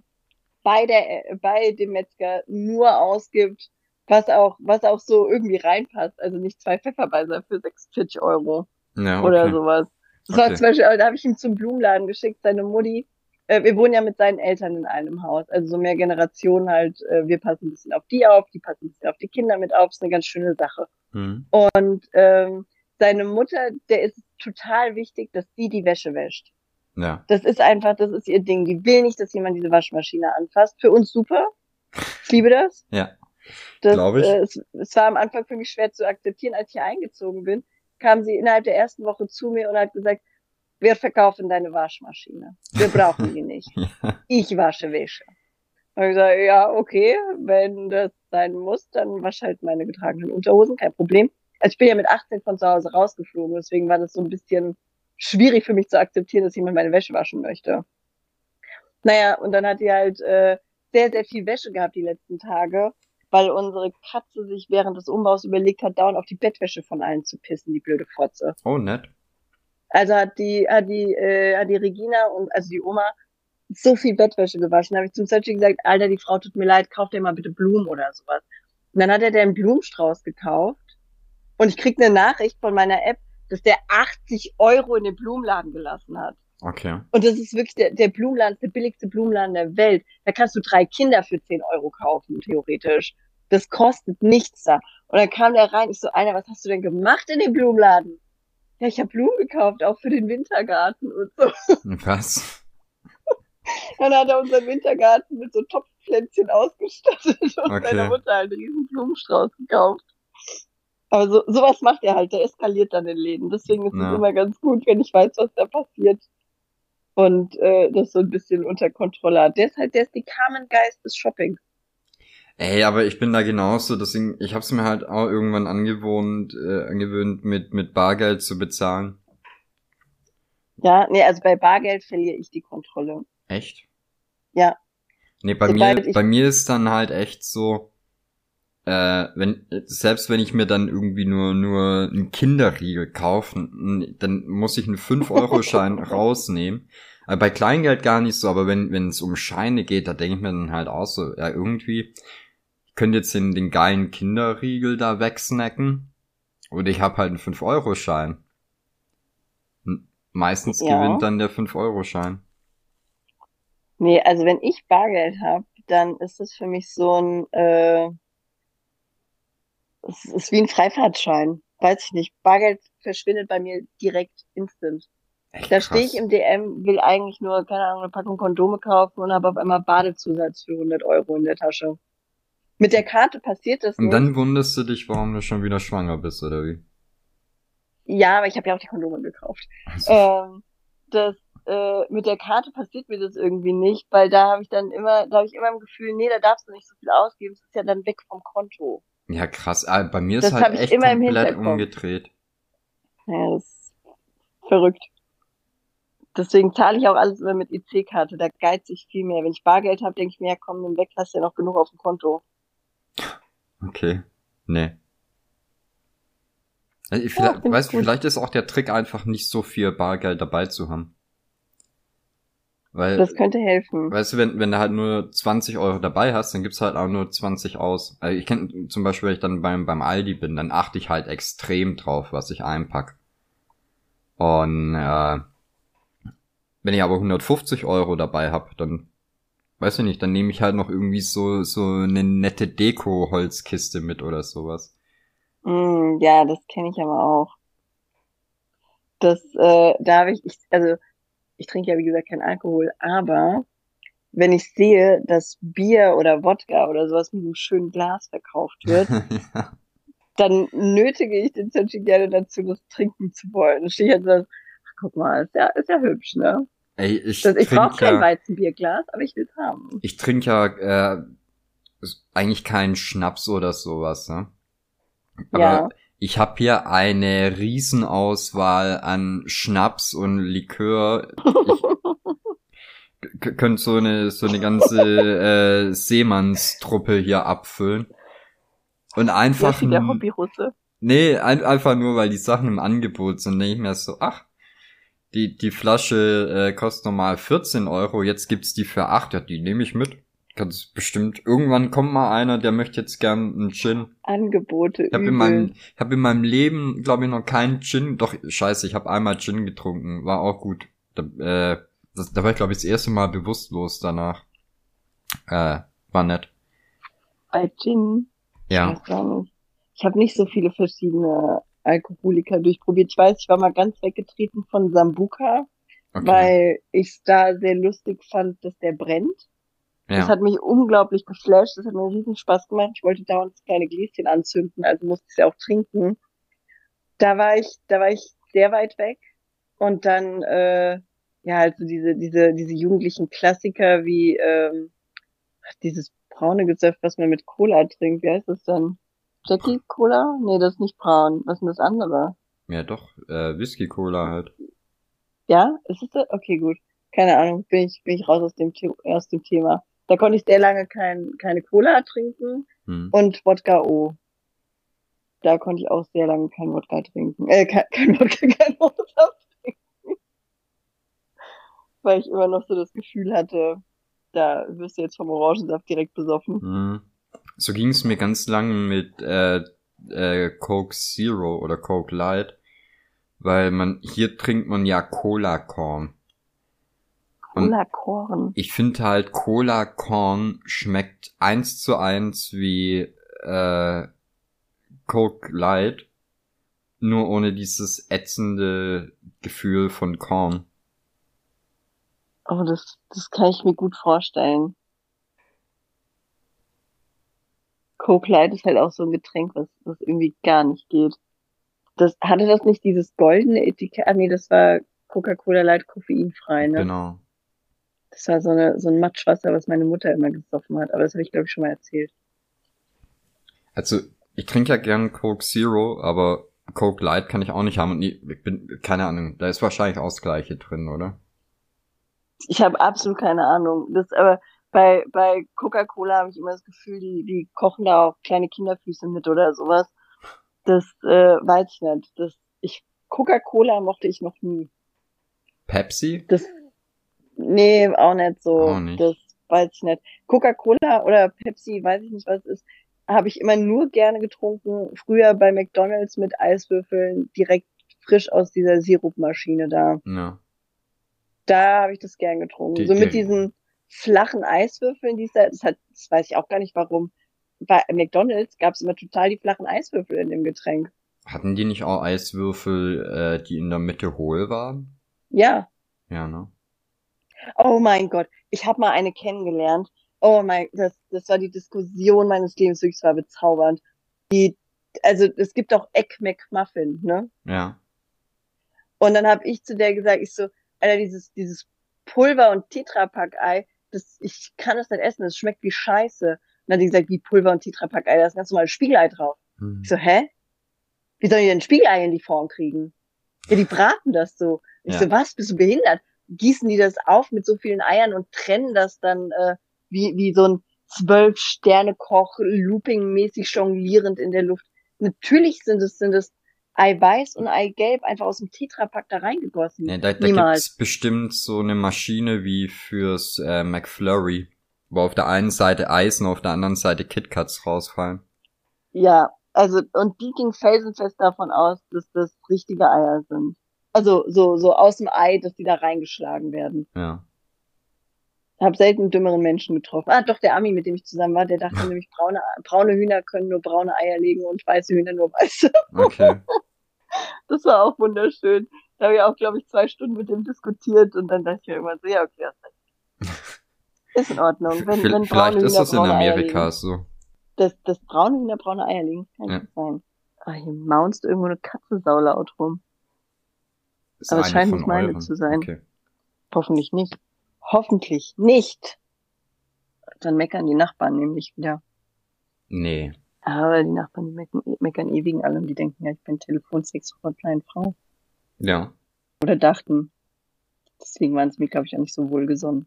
bei der, bei dem Metzger nur ausgibt, was auch, was auch so irgendwie reinpasst. Also nicht zwei Pfefferbeißer für 46 Euro Ja, okay. oder sowas. Das war Okay. zum Beispiel, da habe ich ihn zum Blumenladen geschickt, seine Mutti. Äh, wir wohnen ja mit seinen Eltern in einem Haus, also so mehr Generationen halt. Äh, wir passen ein bisschen auf die auf, die passen ein bisschen auf die Kinder mit auf. ist eine ganz schöne Sache. Hm. Und ähm, seine Mutter, der ist total wichtig, dass die die Wäsche wäscht. Ja. Das ist einfach, das ist ihr Ding. Die will nicht, dass jemand diese Waschmaschine anfasst. Für uns super. Ich liebe das. Ja. Das, Glaub ich. Äh, es, es war am Anfang für mich schwer zu akzeptieren, als ich hier eingezogen bin, kam sie innerhalb der ersten Woche zu mir und hat gesagt, wir verkaufen deine Waschmaschine. Wir brauchen die nicht. [laughs] Ich wasche Wäsche. Und ich sage, ja, okay, wenn das sein muss, dann wasche halt meine getragenen Unterhosen, kein Problem. Also ich bin ja mit 18 von zu Hause rausgeflogen, deswegen war das so ein bisschen schwierig für mich zu akzeptieren, dass jemand meine Wäsche waschen möchte. Naja, und dann hat die halt äh, sehr, sehr viel Wäsche gehabt die letzten Tage, weil unsere Katze sich während des Umbaus überlegt hat, dauernd auf die Bettwäsche von allen zu pissen, die blöde Fotze. Oh, nett. Also hat die, hat die, äh, hat die Regina und also die Oma so viel Bettwäsche gewaschen. Da habe ich zum Searching gesagt, Alter, die Frau tut mir leid, kauf dir mal bitte Blumen oder sowas. Und dann hat er der einen Blumenstrauß gekauft und ich krieg eine Nachricht von meiner App, dass der 80 Euro in den Blumenladen gelassen hat. Okay. Und das ist wirklich der, der Blumenladen, der billigste Blumenladen der Welt. Da kannst du drei Kinder für 10 Euro kaufen, theoretisch. Das kostet nichts da. Und dann kam der rein, ich so, Alter, was hast du denn gemacht in dem Blumenladen? Ja, ich habe Blumen gekauft, auch für den Wintergarten und so. Was? Dann hat er unseren Wintergarten mit so Topfpflänzchen ausgestattet und Okay. meiner Mutter halt einen riesen Blumenstrauß gekauft. Aber so, sowas macht er halt, der eskaliert dann in Läden. Deswegen ist es Ja. immer ganz gut, wenn ich weiß, was da passiert. Und äh, das so ein bisschen unter Kontrolle hat. Der ist halt, der ist die Carmen-Geist des Shoppings. Ey, aber ich bin da genauso, deswegen, ich hab's mir halt auch irgendwann angewohnt, äh, angewöhnt, mit, mit Bargeld zu bezahlen. Ja, nee, also bei Bargeld verliere ich die Kontrolle. Echt? Ja. Nee, bei Sobald mir, bei mir ist dann halt echt so, äh, wenn, selbst wenn ich mir dann irgendwie nur, nur einen Kinderriegel kaufe, dann muss ich einen 5-Euro-Schein [laughs] rausnehmen. Aber bei Kleingeld gar nicht so, aber wenn, wenn es um Scheine geht, da denke ich mir dann halt auch so, ja, irgendwie, ich könnte jetzt den, den geilen Kinderriegel da wegsnacken. Oder ich habe halt einen 5-Euro-Schein. N- Meistens Ja. gewinnt dann der 5-Euro-Schein. Nee, also wenn ich Bargeld habe, dann ist das für mich so ein, äh, es ist wie ein Freifahrtschein. Weiß ich nicht. Bargeld verschwindet bei mir direkt instant. Echt Da stehe ich im DM, will eigentlich nur, keine Ahnung, eine Packung Kondome kaufen und habe auf einmal Badezusatz für 100 Euro in der Tasche. Mit der Karte passiert das Und nicht. dann wunderst du dich, warum du schon wieder schwanger bist, oder wie? Ja, aber ich habe ja auch die Kondome gekauft. Also, Ähm, das, äh, mit der Karte passiert mir das irgendwie nicht, weil da habe ich dann immer, da habe ich immer im Gefühl, nee, da darfst du nicht so viel ausgeben, es ist ja dann weg vom Konto. Ja, krass. Ah, Bei mir ist das halt hab ich echt komplett umgedreht. Ja, das ist verrückt. Deswegen zahle ich auch alles immer mit EC-Karte, da geiz ich viel mehr. Wenn ich Bargeld habe, denke ich mir, ja komm, nimm weg, hast ja noch genug auf dem Konto. Okay. Nee. Also, Ja, vielleicht, ich weißt du, vielleicht ist auch der Trick einfach nicht so viel Bargeld dabei zu haben. Weil, Das könnte helfen. weißt du, wenn, wenn du halt nur 20 Euro dabei hast, dann gibt's halt auch nur 20 aus. Also ich kenne zum Beispiel, wenn ich dann beim, beim Aldi bin, dann achte ich halt extrem drauf, was ich einpack. Und äh, wenn ich aber 150 Euro dabei hab, dann weiß ich nicht, dann nehme ich halt noch irgendwie so so eine nette Deko-Holzkiste mit oder sowas. Mm, ja, das kenne ich aber auch. Das, äh, da habe ich, ich, also ich trinke ja wie gesagt keinen Alkohol, aber wenn ich sehe, dass Bier oder Wodka oder sowas mit einem schönen Glas verkauft wird, [laughs] ja. dann nötige ich den Senshi gerne dazu, das trinken zu wollen. Dann stehe ich halt so, ach, guck mal, ist ja, ist ja hübsch, ne? Ey, ich Das, ich brauche kein ja, Weizenbierglas, aber ich will's haben. ich trinke ja äh, eigentlich keinen Schnaps oder sowas, ne? Aber Ja. Ich habe hier eine Riesenauswahl an Schnaps und Likör. Ich k- könnte so eine so eine ganze [laughs] äh, Seemannstruppe hier abfüllen. Und Ja, einfach wie der Hobbyrusse. Nee, ein, einfach nur, weil die Sachen im Angebot sind, denke ich mir so, ach, die, die Flasche äh, kostet normal 14 Euro, jetzt gibt's die für 8, ja, die nehme ich mit. Ganz bestimmt. Irgendwann kommt mal einer, der möchte jetzt gern einen Gin. Angebote Ich habe in meinem, ich hab in meinem Leben, glaube ich, noch keinen Gin. Doch, scheiße, ich habe einmal Gin getrunken, war auch gut. Da, äh, das, da war ich, glaube ich, das erste Mal bewusstlos danach. Äh, war nett. Bei Gin. Ja. Ich habe nicht so viele verschiedene Alkoholiker durchprobiert. Ich weiß, ich war mal ganz weggetreten von Sambuka, Okay. weil ich es da sehr lustig fand, dass der brennt. Das ja. hat mich unglaublich geflasht. Das hat mir riesen Spaß gemacht. Ich wollte dauernd das kleine Gläschen anzünden, also musste ich es ja auch trinken. Da war ich, da war ich sehr weit weg. Und dann, äh, ja, halt so diese, diese, diese jugendlichen Klassiker wie ähm, dieses braune Gesöff, was man mit Cola trinkt. Wie heißt das dann? Jackie Cola? Nee, das ist nicht braun. Was ist denn das andere? Ja, doch, äh, Whisky Cola halt. Ja, ist es das? Okay, gut. Keine Ahnung, bin ich, bin ich raus aus dem, aus dem Thema. Da konnte ich sehr lange kein, keine Cola trinken Hm. und Wodka O. Da konnte ich auch sehr lange kein Wodka trinken. Äh, kein, kein [laughs] Wodka, kein Wodka trinken. Weil ich immer noch so das Gefühl hatte, da wirst du jetzt vom Orangensaft direkt besoffen. Hm. So ging es mir ganz lange mit äh, äh, Coke Zero oder Coke Light, weil man hier trinkt man ja Cola Corn. Cola Korn. ich finde halt Cola Corn schmeckt eins zu eins wie äh, Coke Light, nur ohne dieses ätzende Gefühl von Korn. Oh, das, das kann ich mir gut vorstellen. Coke Light ist halt auch so ein Getränk, was, was irgendwie gar nicht geht. Das, hatte das nicht dieses goldene Etikett? Ah, nee, das war Coca-Cola Light koffeinfrei, ne? Genau. Das war so, eine, so ein Matschwasser, was meine Mutter immer gesoffen hat. Aber das habe ich, glaube ich, schon mal erzählt. Also, ich trinke ja gern Coke Zero, aber Coke Light kann ich auch nicht haben und nie, ich bin, keine Ahnung, da ist wahrscheinlich auch das Gleiche drin, oder? Ich habe absolut keine Ahnung. Das, aber bei, bei Coca-Cola habe ich immer das Gefühl, die, die kochen da auch kleine Kinderfüße mit oder sowas. Das äh, weiß ich nicht. Das, ich, Coca-Cola mochte ich noch nie. Pepsi? Das, nee, auch nicht so. Auch nicht. Das weiß ich nicht. Coca-Cola oder Pepsi, weiß ich nicht, was es ist, habe ich immer nur gerne getrunken. Früher bei McDonalds mit Eiswürfeln direkt frisch aus dieser Sirupmaschine da. Ja. Da habe ich das gern getrunken. Die- so mit die- diesen flachen Eiswürfeln, die es da, das, hat, das weiß ich auch gar nicht warum. Bei McDonalds gab es immer total die flachen Eiswürfel in dem Getränk. Hatten die nicht auch Eiswürfel, äh, die in der Mitte hohl waren? Ja. Ja, ne? Oh mein Gott, ich habe mal eine kennengelernt. Oh mein, das, das war die Diskussion meines Lebens, wirklich, es war bezaubernd. Die, also es gibt auch Egg McMuffin, ne? Ja. Und dann habe ich zu der gesagt, ich so, Alter, dieses, dieses Pulver- und Tetrapack-Ei, das, ich kann das nicht essen, das schmeckt wie Scheiße. Und dann hat die gesagt, wie Pulver- und Tetrapack-Ei, da ist ganz normal Spiegelei drauf. Hm. Ich so, hä? Wie sollen die denn Spiegelei in die Form kriegen? Ja, die braten das so. Ich Ja. so, was, bist du behindert? Gießen die das auf mit so vielen Eiern und trennen das dann äh, wie, wie so ein Zwölf-Sterne-Koch, looping-mäßig jonglierend in der Luft. Natürlich sind es, sind es Eiweiß und Eigelb einfach aus dem Tetrapack da reingegossen. Ja, da da Niemals. gibt's bestimmt so eine Maschine wie fürs äh, McFlurry, wo auf der einen Seite Eis und auf der anderen Seite KitKats rausfallen. Ja, also, und die ging felsenfest davon aus, dass das richtige Eier sind. Also, so, so aus dem Ei, dass die da reingeschlagen werden. Ja. Hab selten dümmeren Menschen getroffen. Ah, doch, der Ami, mit dem ich zusammen war, der dachte [laughs] nämlich, braune, braune Hühner können nur braune Eier legen und weiße Hühner nur weiße. Okay. [laughs] Das war auch wunderschön. Da habe ich auch, glaube ich, zwei Stunden mit dem diskutiert und dann dachte ich mir so, ja, okay. [laughs] Ist in Ordnung. Wenn, wenn Vielleicht ist das in Amerika so. Das, das braune Hühner braune Eier legen, kann Ja. nicht sein. Ah, hier maunzt irgendwo eine Katze saulaut rum. Ist Aber es scheint von nicht meine zu sein. Okay. Hoffentlich nicht. Hoffentlich nicht. Dann meckern die Nachbarn nämlich wieder. Nee. Aber die Nachbarn, die meckern, meckern eh wegen allem. Die denken, ja, ich bin Telefonsex-Hotline-Frau. Ja. Oder dachten. Deswegen waren es mir, glaube ich, auch nicht so wohlgesonnen.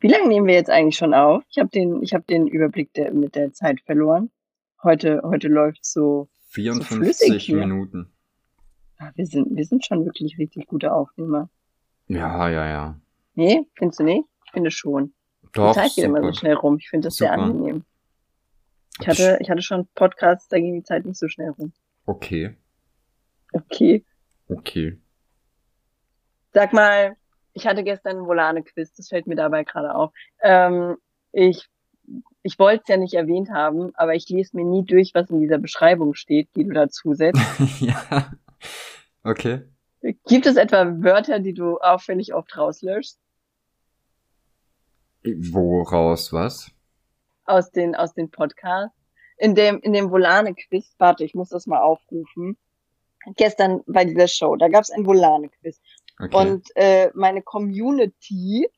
Wie lange nehmen wir jetzt eigentlich schon auf? Ich habe den, ich habe den Überblick der, mit der Zeit verloren. Heute, heute läuft so. 54 flüssig hier. Minuten. Ah, wir sind, wir sind schon wirklich richtig gute Aufnehmer. Ja, ja, ja. Nee, findest du nicht? Ich finde schon. Doch, die Zeit geht immer so schnell rum. Ich finde das sehr Super. angenehm. Ich hatte, ich hatte schon Podcasts, da ging die Zeit nicht so schnell rum. Okay. Okay. Okay. Sag mal, ich hatte gestern ein Volane-Quiz, das fällt mir dabei gerade auf. Ähm, ich ich wollte es ja nicht erwähnt haben, aber ich lese mir nie durch, was in dieser Beschreibung steht, die du dazu setzt. [laughs] ja. Okay. Gibt es etwa Wörter, die du auffällig oft rauslöschst Woraus was? aus den, aus den Podcasts? In dem, in dem Volane-Quiz, warte, ich muss das mal aufrufen. Gestern bei dieser Show, da gab es ein Volane-Quiz. Okay. Und äh, meine Community,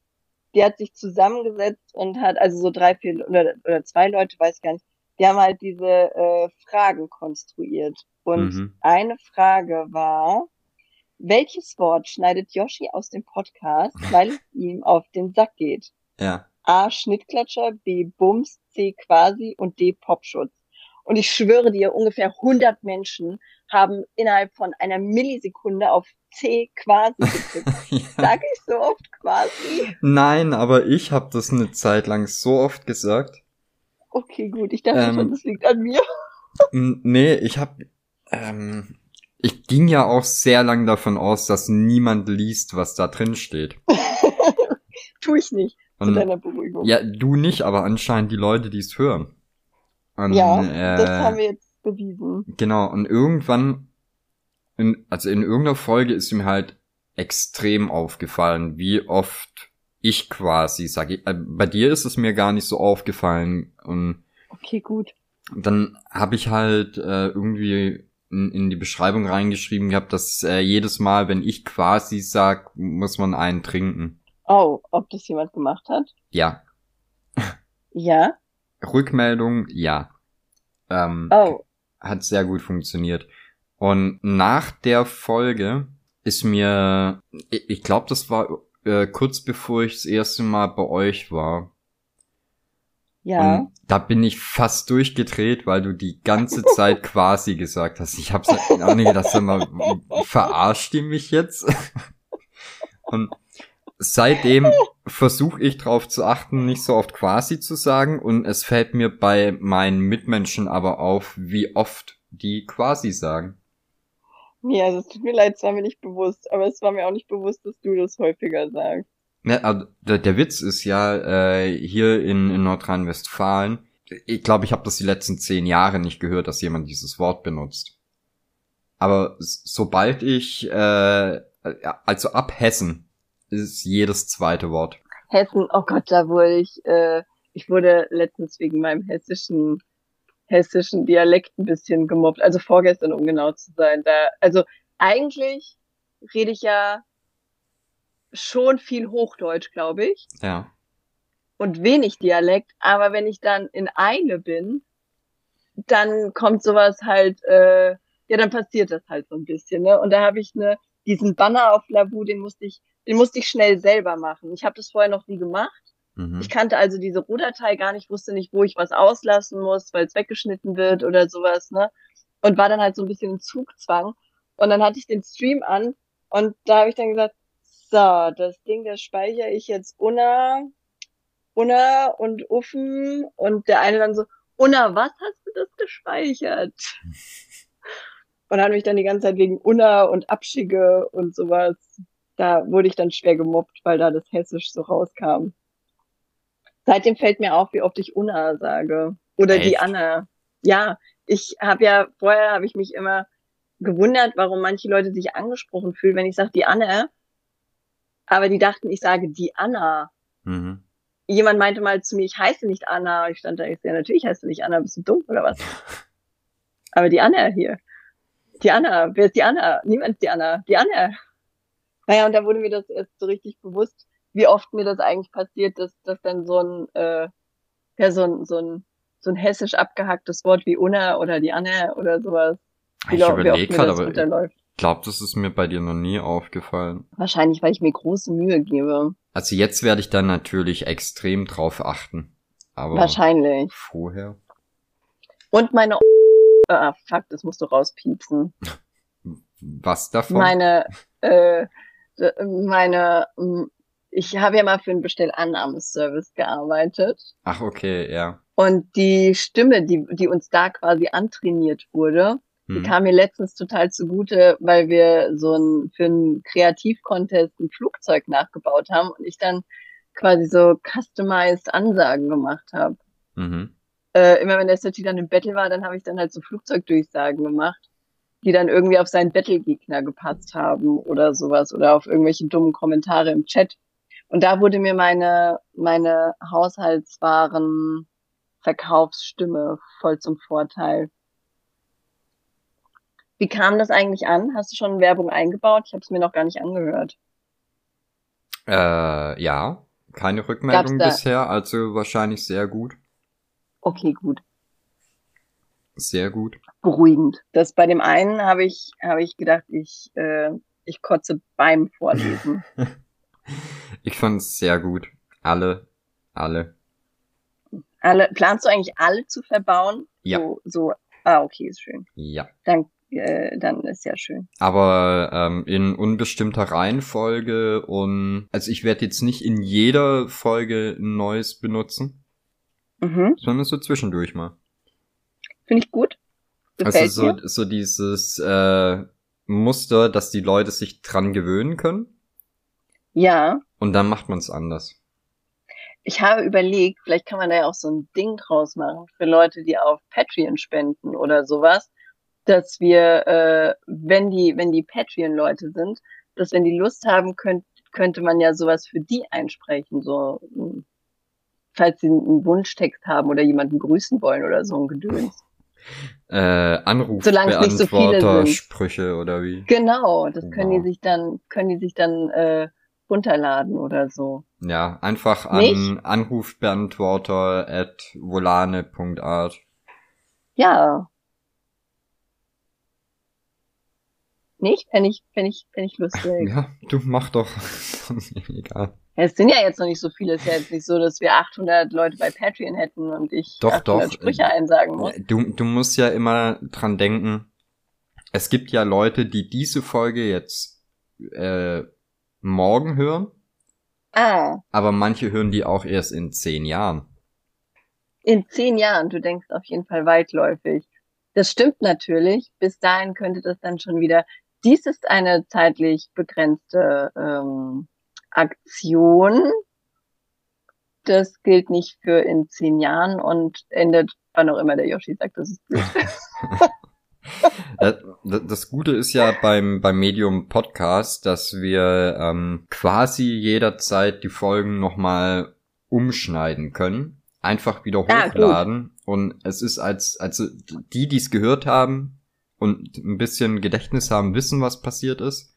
die hat sich zusammengesetzt und hat, also so drei, vier oder, oder zwei Leute, weiß ich gar nicht, die haben halt diese äh, Fragen konstruiert. Und Mhm. eine Frage war, welches Wort schneidet Yoshi aus dem Podcast, [laughs] weil es ihm auf den Sack geht? ja. A. Schnittklatscher, B. Bums, C. Quasi und D. Popschutz. Und ich schwöre dir, ungefähr 100 Menschen haben innerhalb von einer Millisekunde auf C. Quasi getippt. [laughs] Sag ich so oft quasi? Nein, aber ich habe das eine Zeit lang so oft gesagt. Okay, gut. Ich dachte Ähm. schon, das liegt an mir. Nee, ich hab, ähm, ich ging ja auch sehr lang davon aus, dass niemand liest, was da drin steht. [laughs] Tu ich nicht, zu Und, deiner Beruhigung. ja, du nicht, aber anscheinend die Leute, die es hören. Und, Ja, äh, das haben wir jetzt bewiesen. Genau, und irgendwann, in, also in irgendeiner Folge ist mir halt extrem aufgefallen, wie oft ich quasi sage, äh, bei dir ist es mir gar nicht so aufgefallen und Okay, gut. dann habe ich halt äh, irgendwie in, in die Beschreibung reingeschrieben gehabt, dass äh, jedes Mal, wenn ich quasi sag, muss man einen trinken. Oh, ob das jemand gemacht hat? Ja. Ja. Rückmeldung, ja. Ähm, Oh, hat sehr gut funktioniert. Und nach der Folge ist mir, ich, ich glaube, das war äh, kurz bevor ich das erste Mal bei euch war. ja. Und da bin ich fast durchgedreht, weil du die ganze [laughs] Zeit quasi gesagt hast. Ich hab's auch nicht gedacht, sag mal, verarscht die mich jetzt? [laughs] Und seitdem versuche ich darauf zu achten, nicht so oft quasi zu sagen. Und es fällt mir bei meinen Mitmenschen aber auf, wie oft die quasi sagen. Nee, also es tut mir leid, es war mir nicht bewusst, aber es war mir auch nicht bewusst, dass du das häufiger sagst. Ja, aber der, der Witz ist ja, äh, hier in, in Nordrhein-Westfalen, ich glaube, ich habe das die letzten zehn Jahre nicht gehört, dass jemand dieses Wort benutzt. Aber sobald ich, äh, also ab Hessen, ist jedes zweite Wort. Hessen, oh Gott, da wurde ich, äh, ich wurde letztens wegen meinem hessischen, hessischen Dialekt ein bisschen gemobbt. Also vorgestern, um genau zu sein. Da, also eigentlich rede ich ja schon viel Hochdeutsch, glaube ich, Ja. und wenig Dialekt. Aber wenn ich dann in eine bin, dann kommt sowas halt, äh, ja, dann passiert das halt so ein bisschen, ne? Und da habe ich ne, diesen Banner auf Labu, den musste ich, den musste ich schnell selber machen. Ich habe das vorher noch nie gemacht. Mhm. Ich kannte also diese Rohdatei gar nicht, wusste nicht, wo ich was auslassen muss, weil es weggeschnitten wird oder sowas, ne? Und war dann halt so ein bisschen im Zugzwang. Und dann hatte ich den Stream an und da habe ich dann gesagt, so, das Ding, das speichere ich jetzt Unna, Unna und Uffen und der eine dann so, Unna, was hast du das gespeichert? [laughs] Und hat mich dann die ganze Zeit wegen Unna und Abschicke und sowas, da wurde ich dann schwer gemobbt, weil da das Hessisch so rauskam. Seitdem fällt mir auf, wie oft ich Unna sage. Oder die Echt? Anna. Ja, ich habe ja, vorher habe ich mich immer gewundert, warum manche Leute sich angesprochen fühlen, wenn ich sage die Anna. Aber die dachten, ich sage die Anna. Mhm. Jemand meinte mal zu mir, ich heiße nicht Anna. Ich stand da, ich ja, natürlich heißt du nicht Anna, bist du dumm oder was? [laughs] Aber die Anna hier. Die Anna, wer ist die Anna? Niemand ist die Anna. Die Anna. Naja, und da wurde mir das erst so richtig bewusst, wie oft mir das eigentlich passiert, dass, dass dann so ein, äh, ja, so ein, so ein, so ein hessisch abgehacktes Wort wie Unna oder die Anna oder sowas. Wie, Ich überlege gerade, aber ich unterläuft. glaube, das ist mir bei dir noch nie aufgefallen. Wahrscheinlich, weil ich mir große Mühe gebe. Also jetzt werde ich dann natürlich extrem drauf achten. Aber Wahrscheinlich. vorher. Und meine, ah, fuck, das musst du rauspiepsen. Was davon? meine, äh, meine, ich habe ja mal für einen Bestellannahmeservice gearbeitet Ach, okay, ja. und die Stimme, die, die uns da quasi antrainiert wurde, die Hm. kam mir letztens total zugute, weil wir so ein, für einen Kreativcontest ein Flugzeug nachgebaut haben und ich dann quasi so customized Ansagen gemacht habe. Mhm. Äh, immer wenn der City dann im Battle war, dann habe ich dann halt so Flugzeugdurchsagen gemacht, die dann irgendwie auf seinen Battle-Gegner gepasst haben oder sowas oder auf irgendwelche dummen Kommentare im Chat. Und da wurde mir meine, meine Haushaltswaren Verkaufsstimme voll zum Vorteil. Wie kam das eigentlich an? Hast du schon Werbung eingebaut? Ich habe es mir noch gar nicht angehört. Äh, ja. Keine Rückmeldung bisher, also wahrscheinlich sehr gut. Okay, gut. Sehr gut. Beruhigend. Das bei dem einen habe ich, habe ich gedacht, ich, äh, ich kotze beim Vorlesen. [laughs] Ich fand's sehr gut. Alle, alle. alle, planst du eigentlich alle zu verbauen? Ja. So, so, ah, okay, ist schön. Ja. Dann, äh, dann ist ja schön. Aber ähm, in unbestimmter Reihenfolge und also ich werde jetzt nicht in jeder Folge ein neues benutzen, Mhm. sondern so zwischendurch mal. Finde ich gut. Gefällt Also so, mir. so dieses äh, Muster, dass die Leute sich dran gewöhnen können Ja. Und dann macht man es anders. Ich habe überlegt, vielleicht kann man da ja auch so ein Ding draus machen für Leute, die auf Patreon spenden oder sowas, dass wir, äh, wenn die, wenn die Patreon-Leute sind, dass wenn die Lust haben, könnt, könnte man ja sowas für die einsprechen, so, mh, falls sie einen Wunschtext haben oder jemanden grüßen wollen oder so ein Gedöns. [laughs] Äh, Anruf, Solange es nicht so viele sind. Sprüche oder wie? Genau, das können Wow. die sich dann, können die sich dann äh, runterladen oder so. Ja, einfach an Nicht? Anrufbeantworter at volane.art. Ja. Nicht? Fände ich, fände ich, fände ich lustig. [laughs] Ja, du mach doch. [laughs] Egal. Ja, Es sind ja jetzt noch nicht so viele. Es ist ja jetzt nicht so, dass wir 800 Leute bei Patreon hätten und ich Doch, 800 doch. Sprüche einsagen muss. Du, du musst ja immer dran denken, es gibt ja Leute, die diese Folge jetzt äh, morgen hören, Ah, aber manche hören die auch erst in zehn Jahren. in zehn Jahren. Du denkst auf jeden Fall weitläufig. Das stimmt natürlich. Bis dahin könnte das dann schon wieder. Dies ist eine zeitlich begrenzte ähm, Aktion. Das gilt nicht für in zehn Jahren und endet, wann auch immer der Yoshi sagt, das ist blöd. [laughs] [laughs] Das Gute ist ja beim, beim Medium Podcast, dass wir ähm, quasi jederzeit die Folgen nochmal umschneiden können. Einfach wieder Ah, hochladen. und es ist als, also die, die es gehört haben und ein bisschen Gedächtnis haben, wissen, was passiert ist.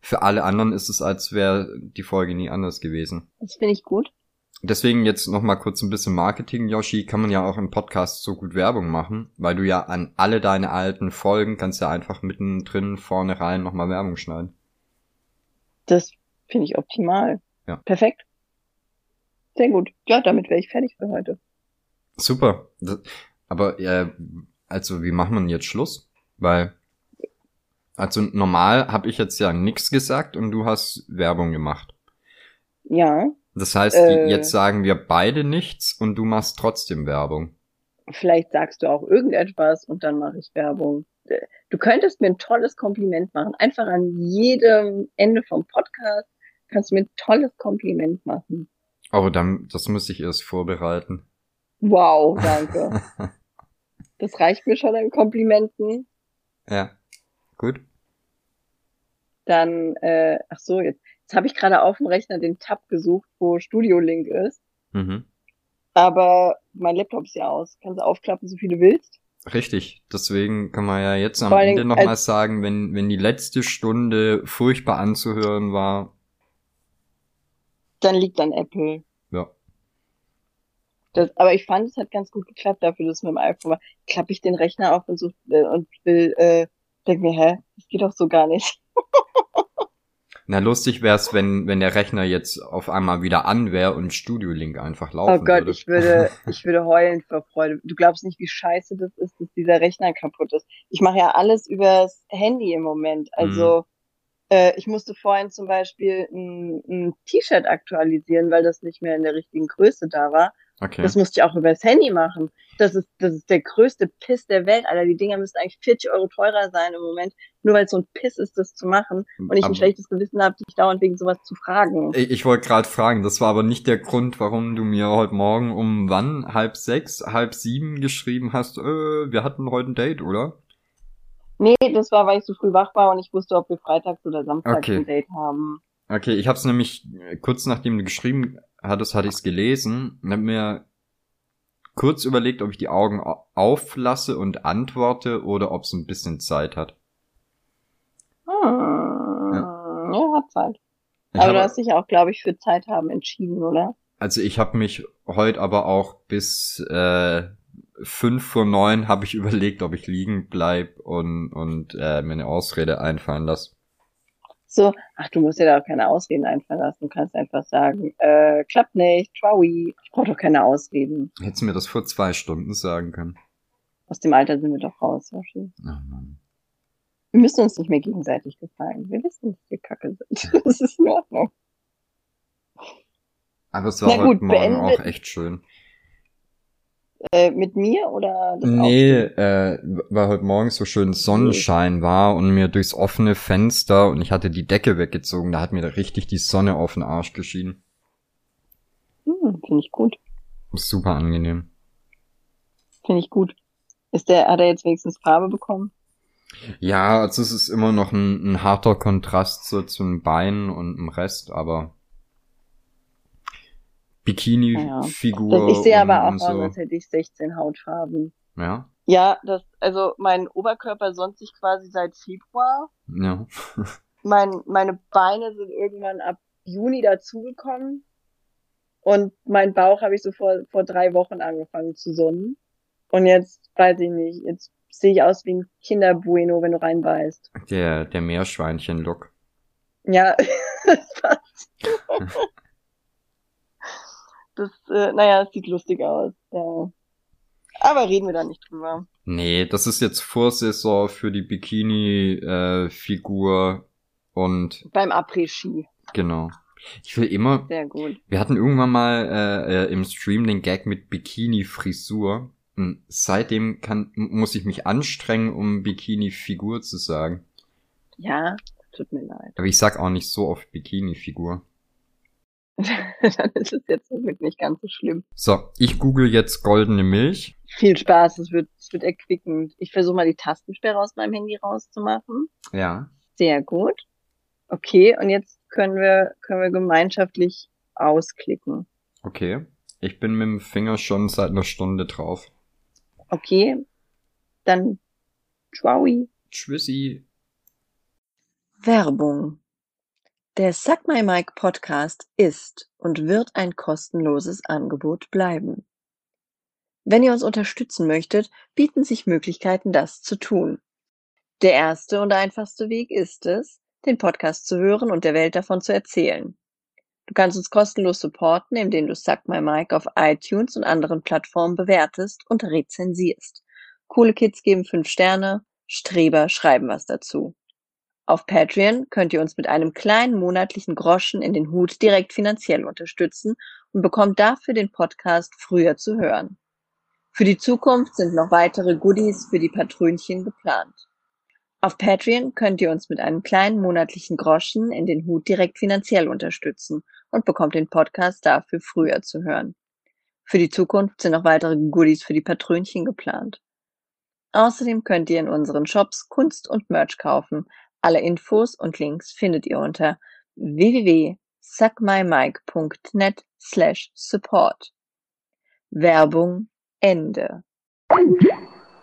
Für alle anderen ist es, als wäre die Folge nie anders gewesen. Das finde ich gut. Deswegen jetzt noch mal kurz ein bisschen Marketing, Yoshi. Kann man ja auch im Podcast so gut Werbung machen, weil du ja an alle deine alten Folgen kannst ja einfach mittendrin vorne rein noch mal Werbung schneiden. Das finde ich optimal. Ja. Perfekt. Sehr gut. Ja, damit wäre ich fertig für heute. Super. Das, aber äh, also wie macht man jetzt Schluss? Weil also normal habe ich jetzt ja nichts gesagt und du hast Werbung gemacht. Ja, Das heißt, Äh. jetzt sagen wir beide nichts und du machst trotzdem Werbung. vielleicht sagst du auch irgendetwas und dann mache ich Werbung. Du könntest mir ein tolles Kompliment machen. Einfach an jedem Ende vom Podcast kannst du mir ein tolles Kompliment machen. Aber dann, das muss ich erst vorbereiten. Wow, danke. [laughs] Das reicht mir schon an Komplimenten. ja. Gut. Dann, äh, ach so, jetzt, jetzt habe ich gerade auf dem Rechner den Tab gesucht, wo Studio Link ist. Mhm. Aber mein Laptop ist ja aus. Kannst du aufklappen, so viel du willst. Richtig. Deswegen kann man ja jetzt am Vor Ende nochmal als- sagen, wenn, wenn die letzte Stunde furchtbar anzuhören war, Dann liegt an Apple. ja. Das, aber ich fand, es hat ganz gut geklappt dafür, dass es mit dem iPhone war. Klappe ich den Rechner auf und so äh, und will, äh, denk mir, hä, das geht doch so gar nicht. [laughs] Na, lustig wär's, wenn, wenn der Rechner jetzt auf einmal wieder an wäre und Studio Link einfach laufen Oh Gott, würde. ich würde, [laughs] ich würde heulen vor Freude. Du glaubst nicht, wie scheiße das ist, dass dieser Rechner kaputt ist. Ich mache ja alles übers Handy im Moment. Also äh, ich musste vorhin zum Beispiel ein, ein T-Shirt aktualisieren, weil das nicht mehr in der richtigen Größe da war. Okay. Das musste ich auch übers Handy machen. Das ist, das ist der größte Piss der Welt, Alter. Die Dinger müssten eigentlich 40 Euro teurer sein im Moment, nur weil es so ein Piss ist, das zu machen. Und ich ein Aber- schlechtes Gewissen habe, dich dauernd wegen sowas zu fragen. Ich, ich wollte gerade fragen, das war aber nicht der Grund, warum du mir heute Morgen um wann? Halb sechs, halb sieben geschrieben hast, äh, wir hatten heute ein Date, oder? Nee, das war, weil ich so früh wach war und ich wusste, ob wir freitags oder samstags Okay. ein Date haben. Okay, ich habe es nämlich kurz nachdem du geschrieben hattest, hatte ich es gelesen und habe mir kurz überlegt, ob ich die Augen au- auflasse und antworte oder ob es ein bisschen Zeit hat. Hm, ja. hat Zeit. Ich Aber du habe- hast dich auch, glaube ich, für Zeit haben entschieden, oder? Also ich habe mich heute aber auch bis äh, fünf vor neun habe ich [laughs] überlegt, ob ich liegen bleib und, und äh, mir eine Ausrede einfallen lasse. So, ach, du musst dir da auch keine Ausreden einfallen lassen. Du kannst einfach sagen, äh, klappt nicht, Trowie. Ich brauche doch keine Ausreden. Hättest du mir das vor zwei Stunden sagen können. Aus dem Alter sind wir doch raus, Yoshi. Oh Mann. Wir müssen uns nicht mehr gegenseitig gefallen. Wir wissen, dass wir kacke sind. [laughs] Das ist in Ordnung. Aber es war Na gut, heute Morgen beendet- auch echt schön. Äh, mit mir oder Nee, äh, weil heute Morgen so schön Sonnenschein war und mir durchs offene Fenster und ich hatte die Decke weggezogen, da hat mir da richtig die Sonne auf den Arsch geschienen. Hm, Finde ich gut. Super angenehm. Finde ich gut. Ist der, hat er jetzt wenigstens Farbe bekommen? Ja, also es ist immer noch ein, ein harter Kontrast so zum Bein und dem Rest, aber Bikini-Figur. Das, ich sehe aber auch und, aus, als hätte ich 16 Hautfarben. so. Ja, Ja, das, also mein Oberkörper sonnt sich quasi seit Februar. ja. [laughs] Mein, meine Beine sind irgendwann ab Juni dazugekommen. Und mein Bauch habe ich so vor, vor drei Wochen angefangen zu sonnen. Und jetzt weiß ich nicht, jetzt sehe ich aus wie ein Kinderbueno, wenn du reinbeißt. Der, der Meerschweinchen-Look. Ja, [laughs] das passt. [laughs] Das, äh, naja, es sieht lustig aus. Ja. Aber reden wir da nicht drüber. Nee, das ist jetzt Vorsaison für die Bikini-Figur und Beim Après-Ski. genau. Ich will immer, Sehr gut. wir hatten irgendwann mal äh, äh, im Stream den Gag mit Bikini-Frisur. Und seitdem kann, muss ich mich anstrengen, um Bikini-Figur zu sagen. Ja, tut mir leid. Aber ich sag auch nicht so oft Bikini-Figur. [laughs] Dann ist es jetzt wirklich nicht ganz so schlimm. So, ich google jetzt goldene Milch. Viel Spaß, es wird, es wird erquickend. Ich versuche mal die Tastensperre aus meinem Handy rauszumachen. Ja. Sehr gut. Okay, und jetzt können wir, können wir gemeinschaftlich ausklicken. Okay. Ich bin mit dem Finger schon seit einer Stunde drauf. Okay, dann Tschwaui. Tschüssi. Werbung. Der Suck My Mic Podcast ist und wird ein kostenloses Angebot bleiben. Wenn ihr uns unterstützen möchtet, bieten sich Möglichkeiten, das zu tun. Der erste und einfachste Weg ist es, den Podcast zu hören und der Welt davon zu erzählen. Du kannst uns kostenlos supporten, indem du Suck My Mic auf iTunes und anderen Plattformen bewertest und rezensierst. Coole Kids geben fünf Sterne, Streber schreiben was dazu. Auf Patreon könnt ihr uns mit einem kleinen monatlichen Groschen in den Hut direkt finanziell unterstützen und bekommt dafür den Podcast früher zu hören. Für die Zukunft sind noch weitere Goodies für die Patrönchen geplant. Auf Patreon könnt ihr uns mit einem kleinen monatlichen Groschen in den Hut direkt finanziell unterstützen und bekommt den Podcast dafür früher zu hören. Für die Zukunft sind noch weitere Goodies für die Patrönchen geplant. Außerdem könnt ihr in unseren Shops Kunst und Merch kaufen. Alle Infos und Links findet ihr unter www.suckmymike.net slash support. Werbung Ende.